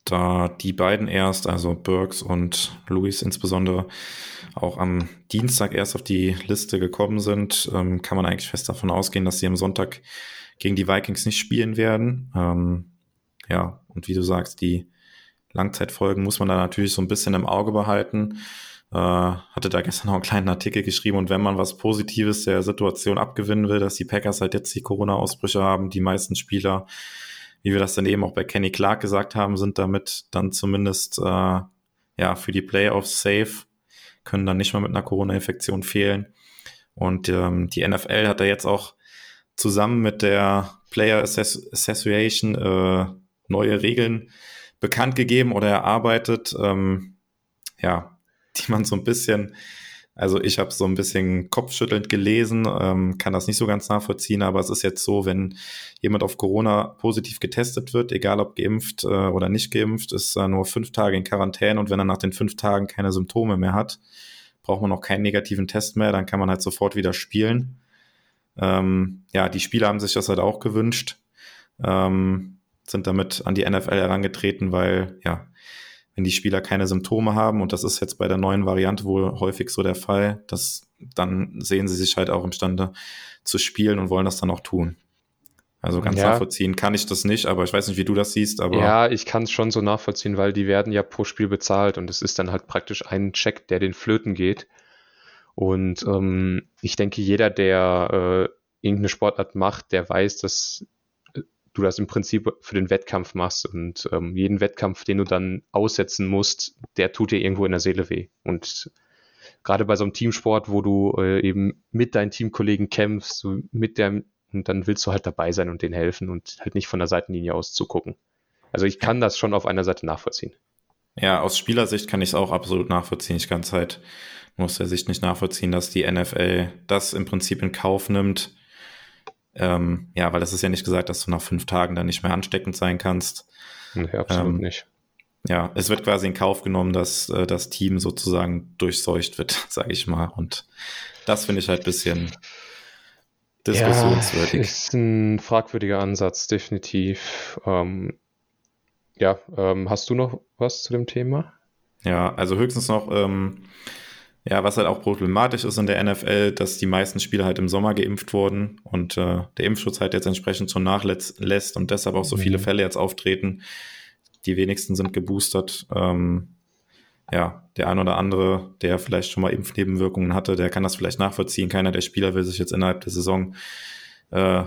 da die beiden erst, also Burks und Luis insbesondere, auch am Dienstag erst auf die Liste gekommen sind, ähm, kann man eigentlich fest davon ausgehen, dass sie am Sonntag gegen die Vikings nicht spielen werden. Ähm, ja, und wie du sagst, die Langzeitfolgen muss man da natürlich so ein bisschen im Auge behalten. Äh, hatte da gestern noch einen kleinen Artikel geschrieben und wenn man was Positives der Situation abgewinnen will, dass die Packers halt jetzt die Corona-Ausbrüche haben, die meisten Spieler wie wir das dann eben auch bei Kenny Clark gesagt haben, sind damit dann zumindest äh, ja für die Playoffs safe, können dann nicht mal mit einer Corona-Infektion fehlen. Und ähm, die NFL hat da jetzt auch zusammen mit der Player Association äh, neue Regeln bekannt gegeben oder erarbeitet, ähm, ja, die man so ein bisschen Also ich habe so ein bisschen kopfschüttelnd gelesen, ähm, kann das nicht so ganz nachvollziehen, aber es ist jetzt so, wenn jemand auf Corona positiv getestet wird, egal ob geimpft äh, oder nicht geimpft, ist er nur fünf Tage in Quarantäne und wenn er nach den fünf Tagen keine Symptome mehr hat, braucht man auch keinen negativen Test mehr, dann kann man halt sofort wieder spielen. Ähm, ja, die Spieler haben sich das halt auch gewünscht, ähm, sind damit an die NFL herangetreten, weil ja, wenn die Spieler keine Symptome haben, und das ist jetzt bei der neuen Variante wohl häufig so der Fall, dass dann sehen sie sich halt auch imstande zu spielen und wollen das dann auch tun. Also ganz ja. nachvollziehen kann ich das nicht, aber ich weiß nicht, wie du das siehst. Aber
ja, ich kann es schon so nachvollziehen, weil die werden ja pro Spiel bezahlt und es ist dann halt praktisch ein Check, der den Flöten geht. Und ähm, ich denke, jeder, der äh, irgendeine Sportart macht, der weiß, dass du das im Prinzip für den Wettkampf machst und ähm, jeden Wettkampf, den du dann aussetzen musst, der tut dir irgendwo in der Seele weh. Und gerade bei so einem Teamsport, wo du äh, eben mit deinen Teamkollegen kämpfst, mit dem, und dann willst du halt dabei sein und denen helfen und halt nicht von der Seitenlinie aus zugucken. Also ich kann das schon auf einer Seite nachvollziehen.
Ja, aus Spielersicht kann ich es auch absolut nachvollziehen. Ich kann es halt nur aus der Sicht nicht nachvollziehen, dass die NFL das im Prinzip in Kauf nimmt, ähm, ja, weil das ist ja nicht gesagt, dass du nach fünf Tagen dann nicht mehr ansteckend sein kannst.
Nee, absolut ähm, nicht.
Ja, es wird quasi in Kauf genommen, dass äh, das Team sozusagen durchseucht wird, sage ich mal. Und das finde ich halt ein bisschen diskussionswürdig.
Ja, ist ein fragwürdiger Ansatz, definitiv. Ähm, ja, ähm, hast du noch was zu dem Thema?
Ja, also höchstens noch, ähm, ja, was halt auch problematisch ist in der NFL, dass die meisten Spieler halt im Sommer geimpft wurden und äh, der Impfschutz halt jetzt entsprechend schon nachlässt und deshalb auch so mhm. viele Fälle jetzt auftreten. Die wenigsten sind geboostert. Ähm, ja, der ein oder andere, der vielleicht schon mal Impfnebenwirkungen hatte, der kann das vielleicht nachvollziehen. Keiner der Spieler will sich jetzt innerhalb der Saison äh,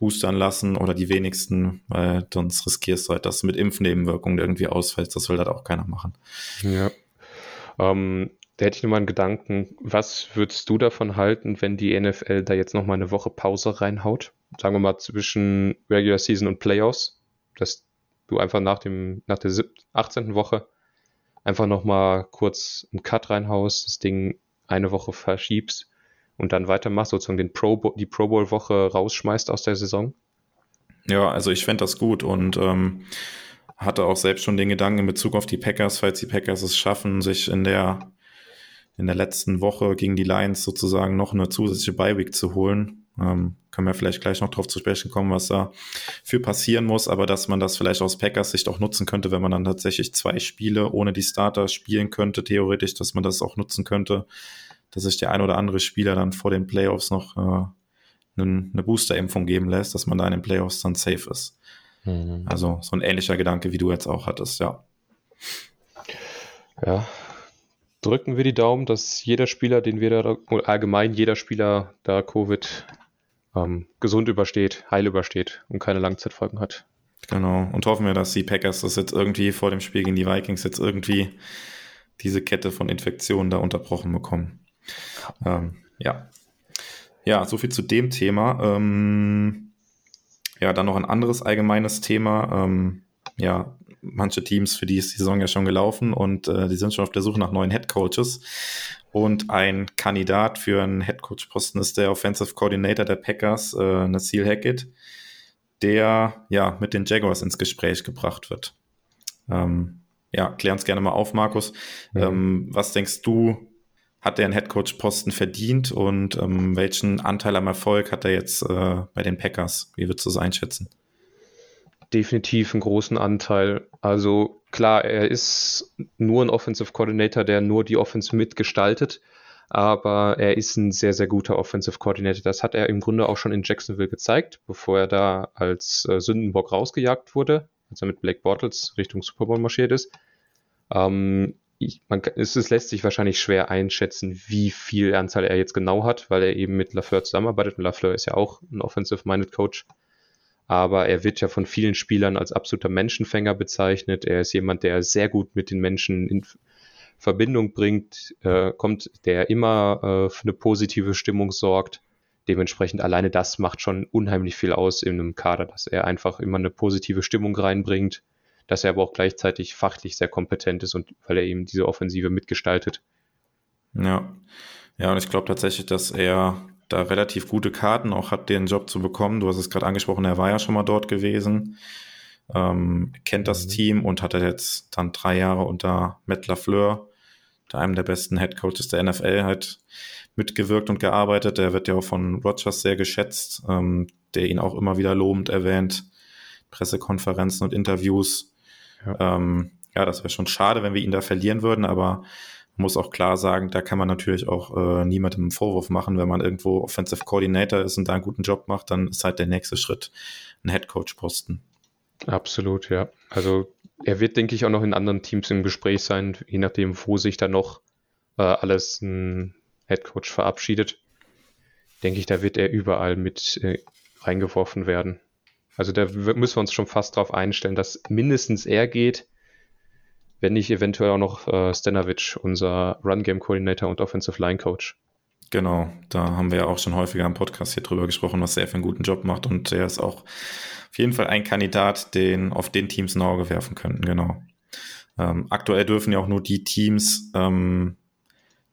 boostern lassen oder die wenigsten, weil sonst riskierst du halt, dass du mit Impfnebenwirkungen irgendwie ausfällst. Das will halt auch keiner machen.
Ja. Ähm, da hätte ich nur mal einen Gedanken. Was würdest du davon halten, wenn die NFL da jetzt noch mal eine Woche Pause reinhaut? Sagen wir mal zwischen Regular Season und Playoffs, dass du einfach nach dem, nach der 18. Woche einfach noch mal kurz einen Cut reinhaust, das Ding eine Woche verschiebst und dann weitermachst, sozusagen den Pro, die Pro Bowl Woche rausschmeißt aus der Saison?
Ja, also ich fände das gut und ähm, hatte auch selbst schon den Gedanken in Bezug auf die Packers, falls die Packers es schaffen, sich in der in der letzten Woche gegen die Lions sozusagen noch eine zusätzliche Bye-Week zu holen. Ähm, können wir vielleicht gleich noch drauf zu sprechen kommen, was da für passieren muss, aber dass man das vielleicht aus Packers Sicht auch nutzen könnte, wenn man dann tatsächlich zwei Spiele ohne die Starter spielen könnte, theoretisch, dass man das auch nutzen könnte, dass sich der ein oder andere Spieler dann vor den Playoffs noch äh, eine Booster-Impfung geben lässt, dass man da in den Playoffs dann safe ist. Mhm. Also so ein ähnlicher Gedanke, wie du jetzt auch hattest, ja.
Ja, drücken wir die Daumen, dass jeder Spieler, den wir da, allgemein jeder Spieler da Covid ähm, gesund übersteht, heil übersteht und keine Langzeitfolgen hat.
Genau. Und hoffen wir, dass die Packers das jetzt irgendwie vor dem Spiel gegen die Vikings jetzt irgendwie diese Kette von Infektionen da unterbrochen bekommen. Ähm, ja. Ja, so viel zu dem Thema. Ähm, ja, dann noch ein anderes allgemeines Thema. Ähm, ja, manche Teams, für die ist die Saison ja schon gelaufen und äh, die sind schon auf der Suche nach neuen Headcoaches. Und ein Kandidat für einen Headcoach-Posten ist der Offensive Coordinator der Packers, äh, Nassil Hackett, der ja mit den Jaguars ins Gespräch gebracht wird. Ähm, ja, klär uns gerne mal auf, Markus. Mhm. Ähm, was denkst du, hat er einen Headcoach-Posten verdient und ähm, welchen Anteil am Erfolg hat er jetzt äh, bei den Packers? Wie würdest du es einschätzen?
Definitiv einen großen Anteil. Also klar, er ist nur ein Offensive Coordinator, der nur die Offense mitgestaltet, aber er ist ein sehr, sehr guter Offensive Coordinator. Das hat er im Grunde auch schon in Jacksonville gezeigt, bevor er da als äh, Sündenbock rausgejagt wurde, als er mit Blake Bortles Richtung Super Bowl marschiert ist. Ähm, ich, man, es, es lässt sich wahrscheinlich schwer einschätzen, wie viel Anzahl er jetzt genau hat, weil er eben mit Lafleur zusammenarbeitet und Lafleur ist ja auch ein Offensive-Minded Coach aber er wird ja von vielen Spielern als absoluter Menschenfänger bezeichnet. Er ist jemand, der sehr gut mit den Menschen in Verbindung bringt, äh, kommt, der immer äh, für eine positive Stimmung sorgt. Dementsprechend alleine das macht schon unheimlich viel aus in einem Kader, dass er einfach immer eine positive Stimmung reinbringt, dass er aber auch gleichzeitig fachlich sehr kompetent ist und weil er eben diese Offensive mitgestaltet.
Ja. Ja, und ich glaube tatsächlich, dass er da relativ gute Karten auch hat, den Job zu bekommen. Du hast es gerade angesprochen, er war ja schon mal dort gewesen, ähm, kennt das mhm. Team und hat jetzt dann drei Jahre unter Matt LaFleur, einem der besten Head Coaches der NFL, halt mitgewirkt und gearbeitet. Er wird ja auch von Rogers sehr geschätzt, ähm, der ihn auch immer wieder lobend erwähnt. Pressekonferenzen und Interviews. Ja, ähm, ja das wäre schon schade, wenn wir ihn da verlieren würden, aber muss auch klar sagen, da kann man natürlich auch äh, niemandem einen Vorwurf machen, wenn man irgendwo Offensive Coordinator ist und da einen guten Job macht, dann ist halt der nächste Schritt ein Head Coach Posten.
Absolut, ja. Also er wird, denke ich, auch noch in anderen Teams im Gespräch sein, je nachdem, wo sich da noch äh, alles ein Head Coach verabschiedet. Denke ich, da wird er überall mit äh, reingeworfen werden. Also da müssen wir uns schon fast darauf einstellen, dass mindestens er geht wenn nicht eventuell auch noch äh, Stanovic, unser Run-Game-Coordinator und Offensive Line-Coach.
Genau, da haben wir ja auch schon häufiger im Podcast hier drüber gesprochen, was er für einen guten Job macht und er ist auch auf jeden Fall ein Kandidat, den auf den Teams ein Auge werfen könnten, genau. Ähm, aktuell dürfen ja auch nur die Teams, ähm,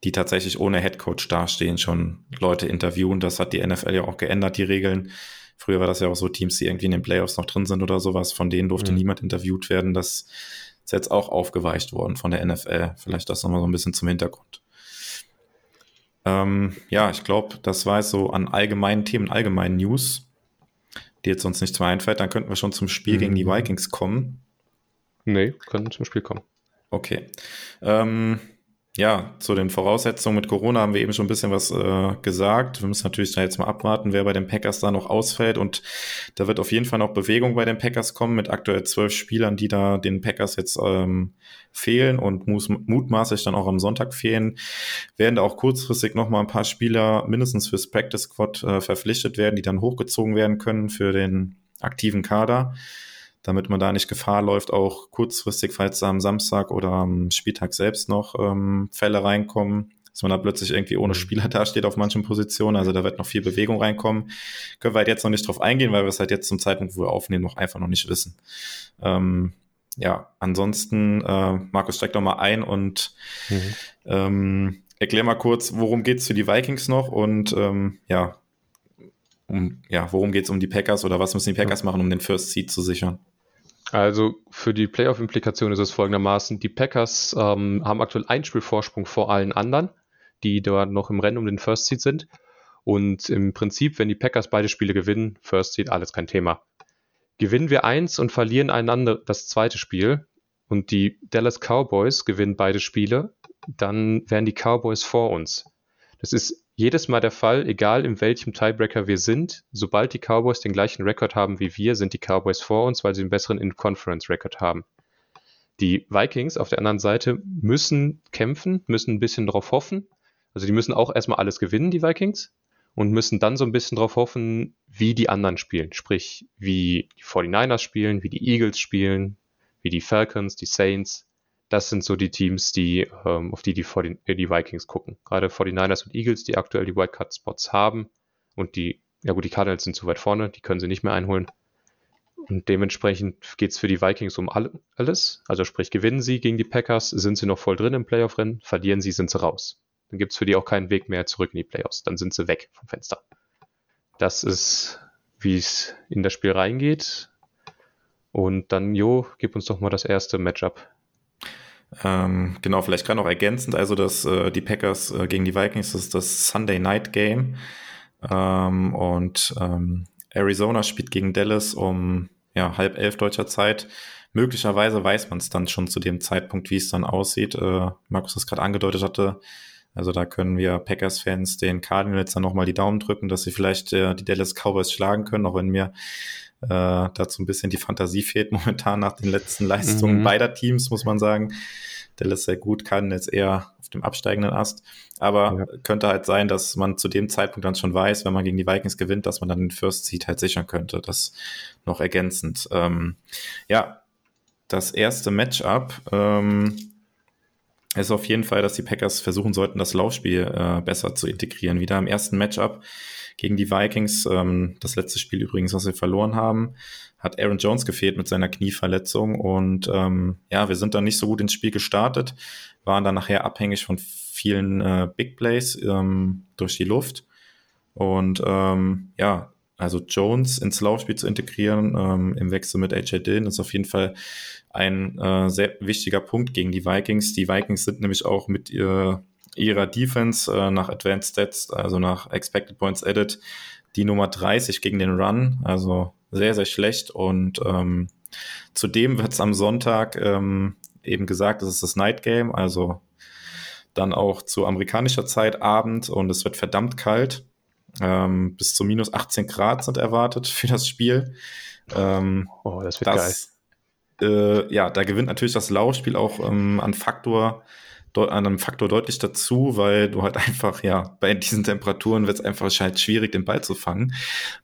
die tatsächlich ohne Headcoach dastehen, schon Leute interviewen. Das hat die NFL ja auch geändert, die Regeln. Früher war das ja auch so Teams, die irgendwie in den Playoffs noch drin sind oder sowas, von denen durfte mhm. niemand interviewt werden. Das ist jetzt auch aufgeweicht worden von der NFL. Vielleicht das nochmal so ein bisschen zum Hintergrund. Ähm, ja, ich glaube, das war jetzt so an allgemeinen Themen, allgemeinen News, die jetzt uns nichts mehr einfällt. Dann könnten wir schon zum Spiel mhm. gegen die mhm. Vikings kommen.
Nee, können zum Spiel kommen.
Okay. Ähm, ja, zu den Voraussetzungen mit Corona haben wir eben schon ein bisschen was äh, gesagt. Wir müssen natürlich da jetzt mal abwarten, wer bei den Packers da noch ausfällt. Und da wird auf jeden Fall noch Bewegung bei den Packers kommen mit aktuell zwölf Spielern, die da den Packers jetzt ähm, fehlen und mutmaßlich dann auch am Sonntag fehlen. Werden da auch kurzfristig noch mal ein paar Spieler mindestens fürs Practice Squad äh, verpflichtet werden, die dann hochgezogen werden können für den aktiven Kader damit man da nicht Gefahr läuft, auch kurzfristig, falls da am Samstag oder am Spieltag selbst noch ähm, Fälle reinkommen, dass man da plötzlich irgendwie ohne mhm. Spieler dasteht auf manchen Positionen. Also da wird noch viel Bewegung reinkommen. Können wir halt jetzt noch nicht drauf eingehen, weil wir es halt jetzt zum Zeitpunkt, wo wir aufnehmen, noch einfach noch nicht wissen. Ähm, ja, ansonsten, äh, Markus, steig doch mal ein und mhm. ähm, erklär mal kurz, worum geht's für die Vikings noch und ähm, ja, um, ja, worum geht's um die Packers oder was müssen die Packers machen, um den First Seed zu sichern?
Also für die Playoff-Implikation ist es folgendermaßen, die Packers ähm, haben aktuell ein Spielvorsprung vor allen anderen, die dort noch im Rennen um den First Seed sind. Und im Prinzip, wenn die Packers beide Spiele gewinnen, First Seed, alles kein Thema. Gewinnen wir eins und verlieren einander das zweite Spiel und die Dallas Cowboys gewinnen beide Spiele, dann wären die Cowboys vor uns. Das ist jedes Mal der Fall, egal in welchem Tiebreaker wir sind. Sobald die Cowboys den gleichen Rekord haben wie wir, sind die Cowboys vor uns, weil sie einen besseren In-Conference-Rekord haben. Die Vikings auf der anderen Seite müssen kämpfen, müssen ein bisschen drauf hoffen. Also die müssen auch erstmal alles gewinnen, die Vikings, und müssen dann so ein bisschen drauf hoffen, wie die anderen spielen. Sprich, wie die 49ers spielen, wie die Eagles spielen, wie die Falcons, die Saints das sind so die Teams, die, ähm, auf die die, 40, äh, die Vikings gucken. Gerade 49ers und Eagles, die aktuell die Wildcard-Spots haben und die, ja gut, die Cardinals sind zu weit vorne, die können sie nicht mehr einholen. Und dementsprechend geht es für die Vikings um alles. Also sprich, gewinnen sie gegen die Packers, sind sie noch voll drin im Playoff-Rennen, verlieren sie, sind sie raus. Dann gibt es für die auch keinen Weg mehr zurück in die Playoffs. Dann sind sie weg vom Fenster. Das ist, wie es in das Spiel reingeht. Und dann, Jo, gib uns doch mal das erste Matchup
ähm, genau, vielleicht gerade noch ergänzend, also dass äh, die Packers äh, gegen die Vikings, das ist das Sunday Night Game. Ähm, und ähm, Arizona spielt gegen Dallas um ja, halb elf deutscher Zeit. Möglicherweise weiß man es dann schon zu dem Zeitpunkt, wie es dann aussieht. Äh, Markus das gerade angedeutet hatte. Also da können wir Packers-Fans den Cardinals dann nochmal die Daumen drücken, dass sie vielleicht äh, die Dallas Cowboys schlagen können, auch wenn mir äh, dazu ein bisschen die Fantasie fehlt momentan nach den letzten Leistungen mhm. beider Teams, muss man sagen. Dallas sehr gut, kann jetzt eher auf dem absteigenden Ast. Aber ja. könnte halt sein, dass man zu dem Zeitpunkt dann schon weiß, wenn man gegen die Vikings gewinnt, dass man dann den First Seed halt sichern könnte. Das noch ergänzend. Ähm, ja, das erste Matchup ähm, ist auf jeden Fall, dass die Packers versuchen sollten, das Laufspiel äh, besser zu integrieren. Wieder im ersten Matchup gegen die Vikings. Ähm, das letzte Spiel übrigens, was wir verloren haben, hat Aaron Jones gefehlt mit seiner Knieverletzung. Und ähm, ja, wir sind dann nicht so gut ins Spiel gestartet, waren dann nachher abhängig von vielen äh, Big Plays ähm, durch die Luft. Und ähm, ja, also Jones ins Laufspiel zu integrieren ähm, im Wechsel mit AJ Dillon ist auf jeden Fall ein äh, sehr wichtiger Punkt gegen die Vikings. Die Vikings sind nämlich auch mit ihr, ihrer Defense äh, nach Advanced Stats, also nach Expected Points Added, die Nummer 30 gegen den Run, also sehr, sehr schlecht. Und ähm, zudem wird es am Sonntag ähm, eben gesagt, es ist das Night Game, also dann auch zu amerikanischer Zeit Abend und es wird verdammt kalt. Ähm, bis zu minus 18 Grad sind erwartet für das Spiel. Ähm,
oh, das wird das,
geil. Äh, ja, da gewinnt natürlich das Laufspiel auch ähm, an Faktor, an einem Faktor deutlich dazu, weil du halt einfach, ja, bei diesen Temperaturen wird es einfach halt schwierig, den Ball zu fangen,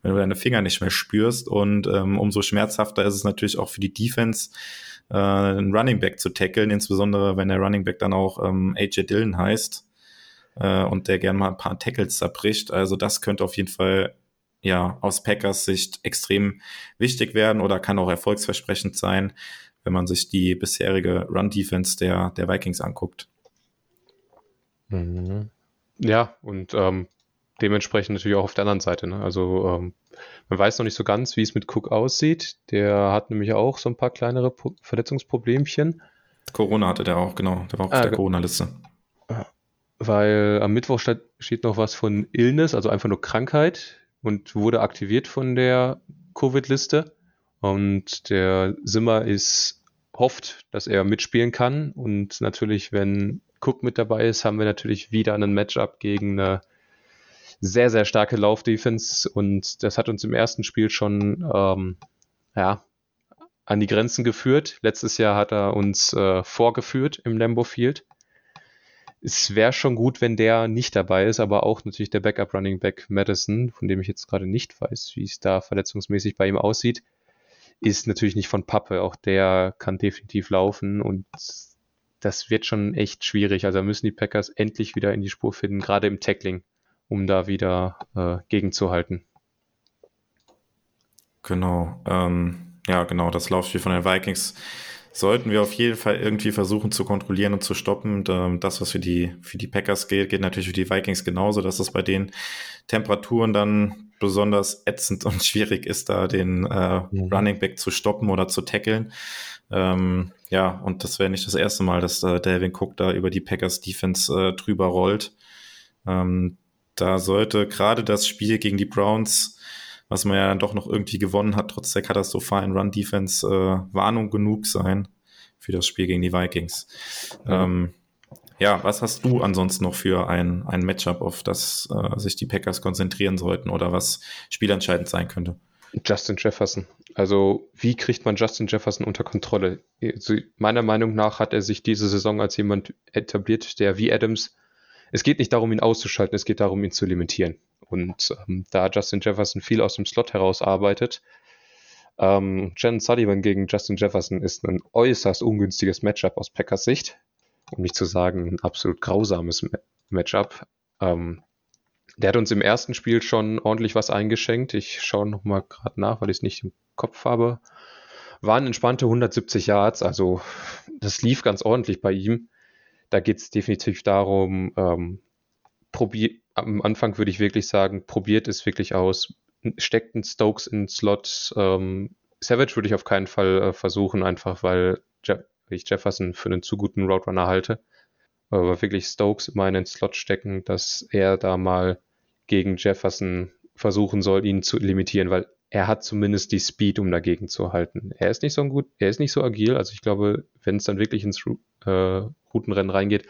wenn du deine Finger nicht mehr spürst. Und ähm, umso schmerzhafter ist es natürlich auch für die Defense, äh, einen Running Back zu tackeln, insbesondere wenn der Running Back dann auch ähm, AJ Dillon heißt äh, und der gern mal ein paar Tackles zerbricht. Also das könnte auf jeden Fall ja aus Packers Sicht extrem wichtig werden oder kann auch erfolgsversprechend sein, wenn man sich die bisherige Run-Defense der, der Vikings anguckt.
Mhm. Ja, und ähm, dementsprechend natürlich auch auf der anderen Seite. Ne? Also ähm, man weiß noch nicht so ganz, wie es mit Cook aussieht. Der hat nämlich auch so ein paar kleinere po Verletzungsproblemchen.
Corona hatte der auch, genau. Der war auch ah, auf der Corona-Liste
weil am Mittwoch steht noch was von Illness, also einfach nur Krankheit und wurde aktiviert von der Covid-Liste. Und der Simmer ist, hofft, dass er mitspielen kann. Und natürlich, wenn Cook mit dabei ist, haben wir natürlich wieder einen Matchup gegen eine sehr, sehr starke Laufdefense. Und das hat uns im ersten Spiel schon, ähm, ja, an die Grenzen geführt. Letztes Jahr hat er uns äh, vorgeführt im Lambo Field es wäre schon gut, wenn der nicht dabei ist, aber auch natürlich der Backup Running Back Madison, von dem ich jetzt gerade nicht weiß, wie es da verletzungsmäßig bei ihm aussieht, ist natürlich nicht von Pappe. Auch der kann definitiv laufen und das wird schon echt schwierig. Also müssen die Packers endlich wieder in die Spur finden, gerade im Tackling, um da wieder äh, gegenzuhalten.
Genau. Ähm, ja, genau. Das Laufspiel von den Vikings sollten wir auf jeden Fall irgendwie versuchen zu kontrollieren und zu stoppen. Ähm, das, was für die, für die Packers geht, geht natürlich für die Vikings genauso, dass es bei den Temperaturen dann besonders ätzend und schwierig ist, da den äh, mhm. Running Back zu stoppen oder zu tackeln. Ähm, ja, und das wäre nicht das erste Mal, dass äh, Delvin Cook da über die Packers Defense äh, drüber rollt. Ähm, da sollte gerade das Spiel gegen die Browns was man ja dann doch noch irgendwie gewonnen hat, trotz der katastrophalen Run-Defense, äh, Warnung genug sein für das Spiel gegen die Vikings. Ja. Ähm, ja, was hast du ansonsten noch für ein, ein Matchup, auf das äh, sich die Packers konzentrieren sollten oder was spielentscheidend sein könnte?
Justin Jefferson. Also, wie kriegt man Justin Jefferson unter Kontrolle? Also, meiner Meinung nach hat er sich diese Saison als jemand etabliert, der wie Adams, es geht nicht darum, ihn auszuschalten, es geht darum, ihn zu limitieren. Und ähm, da Justin Jefferson viel aus dem Slot heraus arbeitet, ähm, Jen Sullivan gegen Justin Jefferson ist ein äußerst ungünstiges Matchup aus Packers Sicht. Um nicht zu sagen, ein absolut grausames Matchup. Ähm, der hat uns im ersten Spiel schon ordentlich was eingeschenkt. Ich schaue nochmal gerade nach, weil ich es nicht im Kopf habe. Waren entspannte 170 Yards, also das lief ganz ordentlich bei ihm. Da geht es definitiv darum, ähm, probier, am Anfang würde ich wirklich sagen, probiert es wirklich aus. Steckt einen Stokes in den Slot. Ähm, Savage würde ich auf keinen Fall äh, versuchen, einfach weil Je ich Jefferson für einen zu guten Roadrunner halte. Aber wirklich Stokes immer in den Slot stecken, dass er da mal gegen Jefferson versuchen soll, ihn zu limitieren, weil er hat zumindest die Speed, um dagegen zu halten. Er ist nicht so gut, er ist nicht so agil. Also ich glaube, wenn es dann wirklich ins äh, Routenrennen reingeht,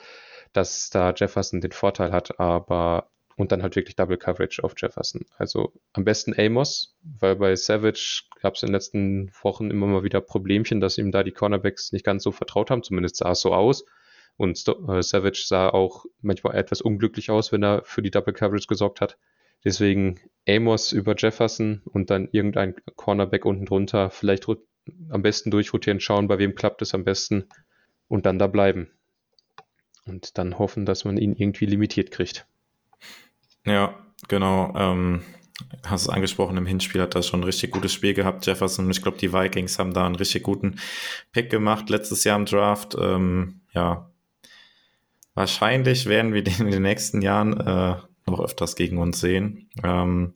dass da Jefferson den Vorteil hat, aber und dann halt wirklich Double Coverage auf Jefferson. Also am besten Amos, weil bei Savage gab es in den letzten Wochen immer mal wieder Problemchen, dass ihm da die Cornerbacks nicht ganz so vertraut haben. Zumindest sah es so aus. Und äh, Savage sah auch manchmal etwas unglücklich aus, wenn er für die Double Coverage gesorgt hat. Deswegen Amos über Jefferson und dann irgendein Cornerback unten drunter. Vielleicht am besten durchrotieren, schauen, bei wem klappt es am besten und dann da bleiben. Und dann hoffen, dass man ihn irgendwie limitiert kriegt.
Ja, genau. Ähm, hast es angesprochen, im Hinspiel hat er schon ein richtig gutes Spiel gehabt, Jefferson. Ich glaube, die Vikings haben da einen richtig guten Pick gemacht letztes Jahr im Draft. Ähm, ja, wahrscheinlich werden wir den in den nächsten Jahren äh, noch öfters gegen uns sehen. Ähm,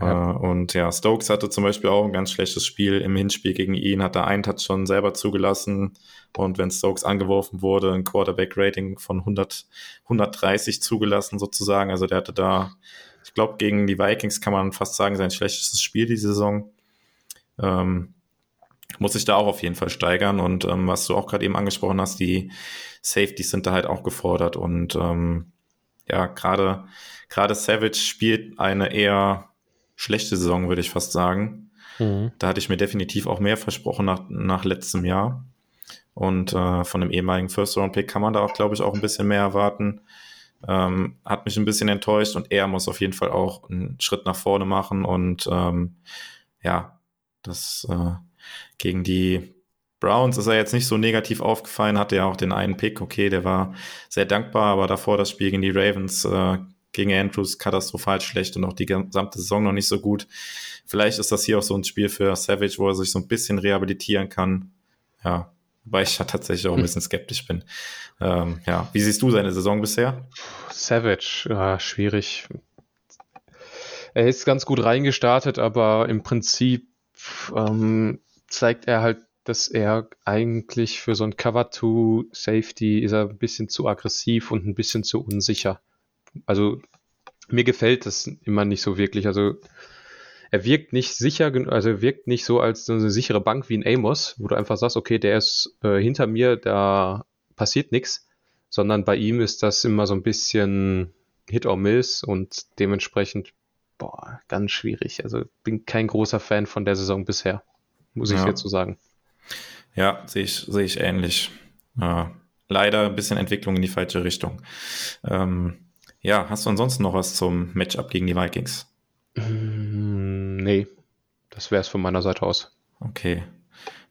ja. Äh, und ja, Stokes hatte zum Beispiel auch ein ganz schlechtes Spiel im Hinspiel gegen ihn, hat er einen Touch schon selber zugelassen. Und wenn Stokes angeworfen wurde, ein Quarterback-Rating von 100, 130 zugelassen sozusagen. Also der hatte da ich glaube, gegen die Vikings kann man fast sagen, sein schlechtestes Spiel die Saison. Ähm, muss sich da auch auf jeden Fall steigern. Und ähm, was du auch gerade eben angesprochen hast, die Safeties sind da halt auch gefordert. Und ähm, ja, gerade gerade Savage spielt eine eher schlechte Saison, würde ich fast sagen. Mhm. Da hatte ich mir definitiv auch mehr versprochen nach, nach letztem Jahr. Und äh, von dem ehemaligen First-Round-Pick kann man da auch, glaube ich, auch ein bisschen mehr erwarten. Ähm, hat mich ein bisschen enttäuscht und er muss auf jeden Fall auch einen Schritt nach vorne machen und ähm, ja, das äh, gegen die Browns ist er jetzt nicht so negativ aufgefallen, hatte ja auch den einen Pick, okay, der war sehr dankbar, aber davor das Spiel gegen die Ravens äh, gegen Andrews katastrophal schlecht und auch die gesamte Saison noch nicht so gut. Vielleicht ist das hier auch so ein Spiel für Savage, wo er sich so ein bisschen rehabilitieren kann. Ja, Wobei ich ja tatsächlich auch ein bisschen skeptisch bin. Ähm, ja, wie siehst du seine Saison bisher?
Savage, ja, schwierig. Er ist ganz gut reingestartet, aber im Prinzip ähm, zeigt er halt, dass er eigentlich für so ein Cover 2 Safety ist er ein bisschen zu aggressiv und ein bisschen zu unsicher. Also mir gefällt das immer nicht so wirklich. Also er wirkt nicht sicher, also er wirkt nicht so als eine sichere Bank wie ein Amos, wo du einfach sagst, okay, der ist äh, hinter mir, da passiert nichts, sondern bei ihm ist das immer so ein bisschen Hit or Miss und dementsprechend, boah, ganz schwierig. Also bin kein großer Fan von der Saison bisher, muss ich ja. hierzu sagen.
Ja, sehe ich, sehe ich ähnlich. Ja, leider ein bisschen Entwicklung in die falsche Richtung. Ähm, ja, hast du ansonsten noch was zum Matchup gegen die Vikings?
Mm, nee, das wäre es von meiner Seite aus.
Okay.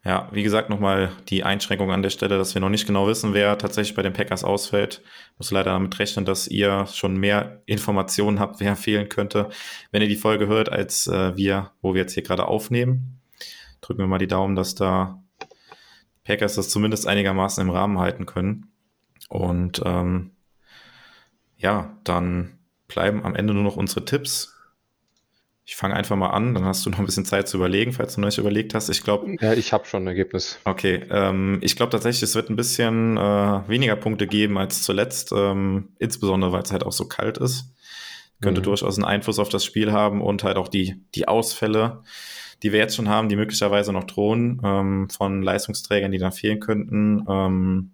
Ja, wie gesagt, nochmal die Einschränkung an der Stelle, dass wir noch nicht genau wissen, wer tatsächlich bei den Packers ausfällt. Muss leider damit rechnen, dass ihr schon mehr Informationen habt, wer fehlen könnte, wenn ihr die Folge hört, als äh, wir, wo wir jetzt hier gerade aufnehmen. Drücken wir mal die Daumen, dass da Packers das zumindest einigermaßen im Rahmen halten können. Und ähm, ja, dann bleiben am Ende nur noch unsere Tipps. Ich fange einfach mal an, dann hast du noch ein bisschen Zeit zu überlegen, falls du noch nicht überlegt hast. Ich glaube.
Ja, ich habe schon ein Ergebnis.
Okay, ähm, ich glaube tatsächlich, es wird ein bisschen äh, weniger Punkte geben als zuletzt, ähm, insbesondere weil es halt auch so kalt ist. Könnte mhm. durchaus einen Einfluss auf das Spiel haben und halt auch die, die Ausfälle, die wir jetzt schon haben, die möglicherweise noch drohen, ähm, von Leistungsträgern, die dann fehlen könnten. Ähm,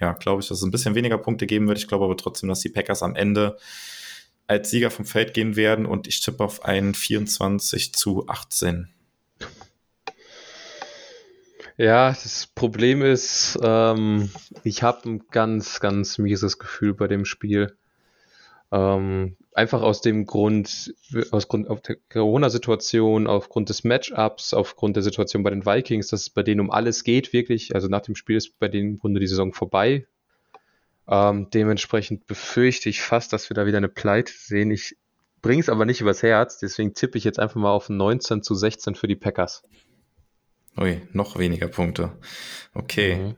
ja, glaube ich, dass es ein bisschen weniger Punkte geben wird. Ich glaube aber trotzdem, dass die Packers am Ende als Sieger vom Feld gehen werden und ich tippe auf einen 24 zu 18.
Ja, das Problem ist, ähm, ich habe ein ganz, ganz mieses Gefühl bei dem Spiel. Ähm, einfach aus dem Grund, aus Grund auf der Corona-Situation, aufgrund des Matchups, aufgrund der Situation bei den Vikings, dass es bei denen um alles geht, wirklich. Also nach dem Spiel ist bei denen im Grunde die Saison vorbei. Ähm, dementsprechend befürchte ich fast, dass wir da wieder eine Pleite sehen. Ich bringe es aber nicht übers Herz, deswegen tippe ich jetzt einfach mal auf 19 zu 16 für die Packers.
Ui, noch weniger Punkte. Okay. Mhm.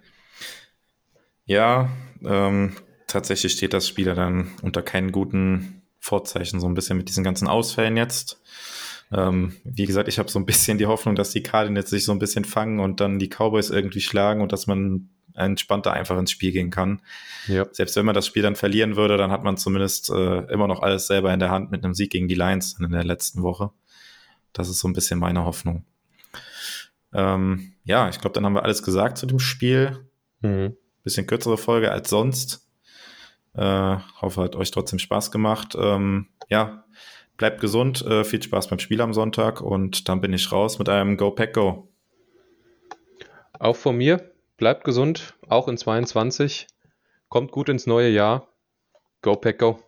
Ja, ähm, tatsächlich steht das Spieler dann unter keinen guten Vorzeichen, so ein bisschen mit diesen ganzen Ausfällen jetzt. Ähm, wie gesagt, ich habe so ein bisschen die Hoffnung, dass die Cardinals sich so ein bisschen fangen und dann die Cowboys irgendwie schlagen und dass man entspannter einfach ins Spiel gehen kann. Ja. Selbst wenn man das Spiel dann verlieren würde, dann hat man zumindest äh, immer noch alles selber in der Hand mit einem Sieg gegen die Lions in der letzten Woche. Das ist so ein bisschen meine Hoffnung. Ähm, ja, ich glaube, dann haben wir alles gesagt zu dem Spiel. Mhm. Bisschen kürzere Folge als sonst. Äh, hoffe, hat euch trotzdem Spaß gemacht. Ähm, ja, bleibt gesund, äh, viel Spaß beim Spiel am Sonntag und dann bin ich raus mit einem Go Pack Go.
Auch von mir bleibt gesund, auch in 22. Kommt gut ins neue Jahr. Go Pack Go.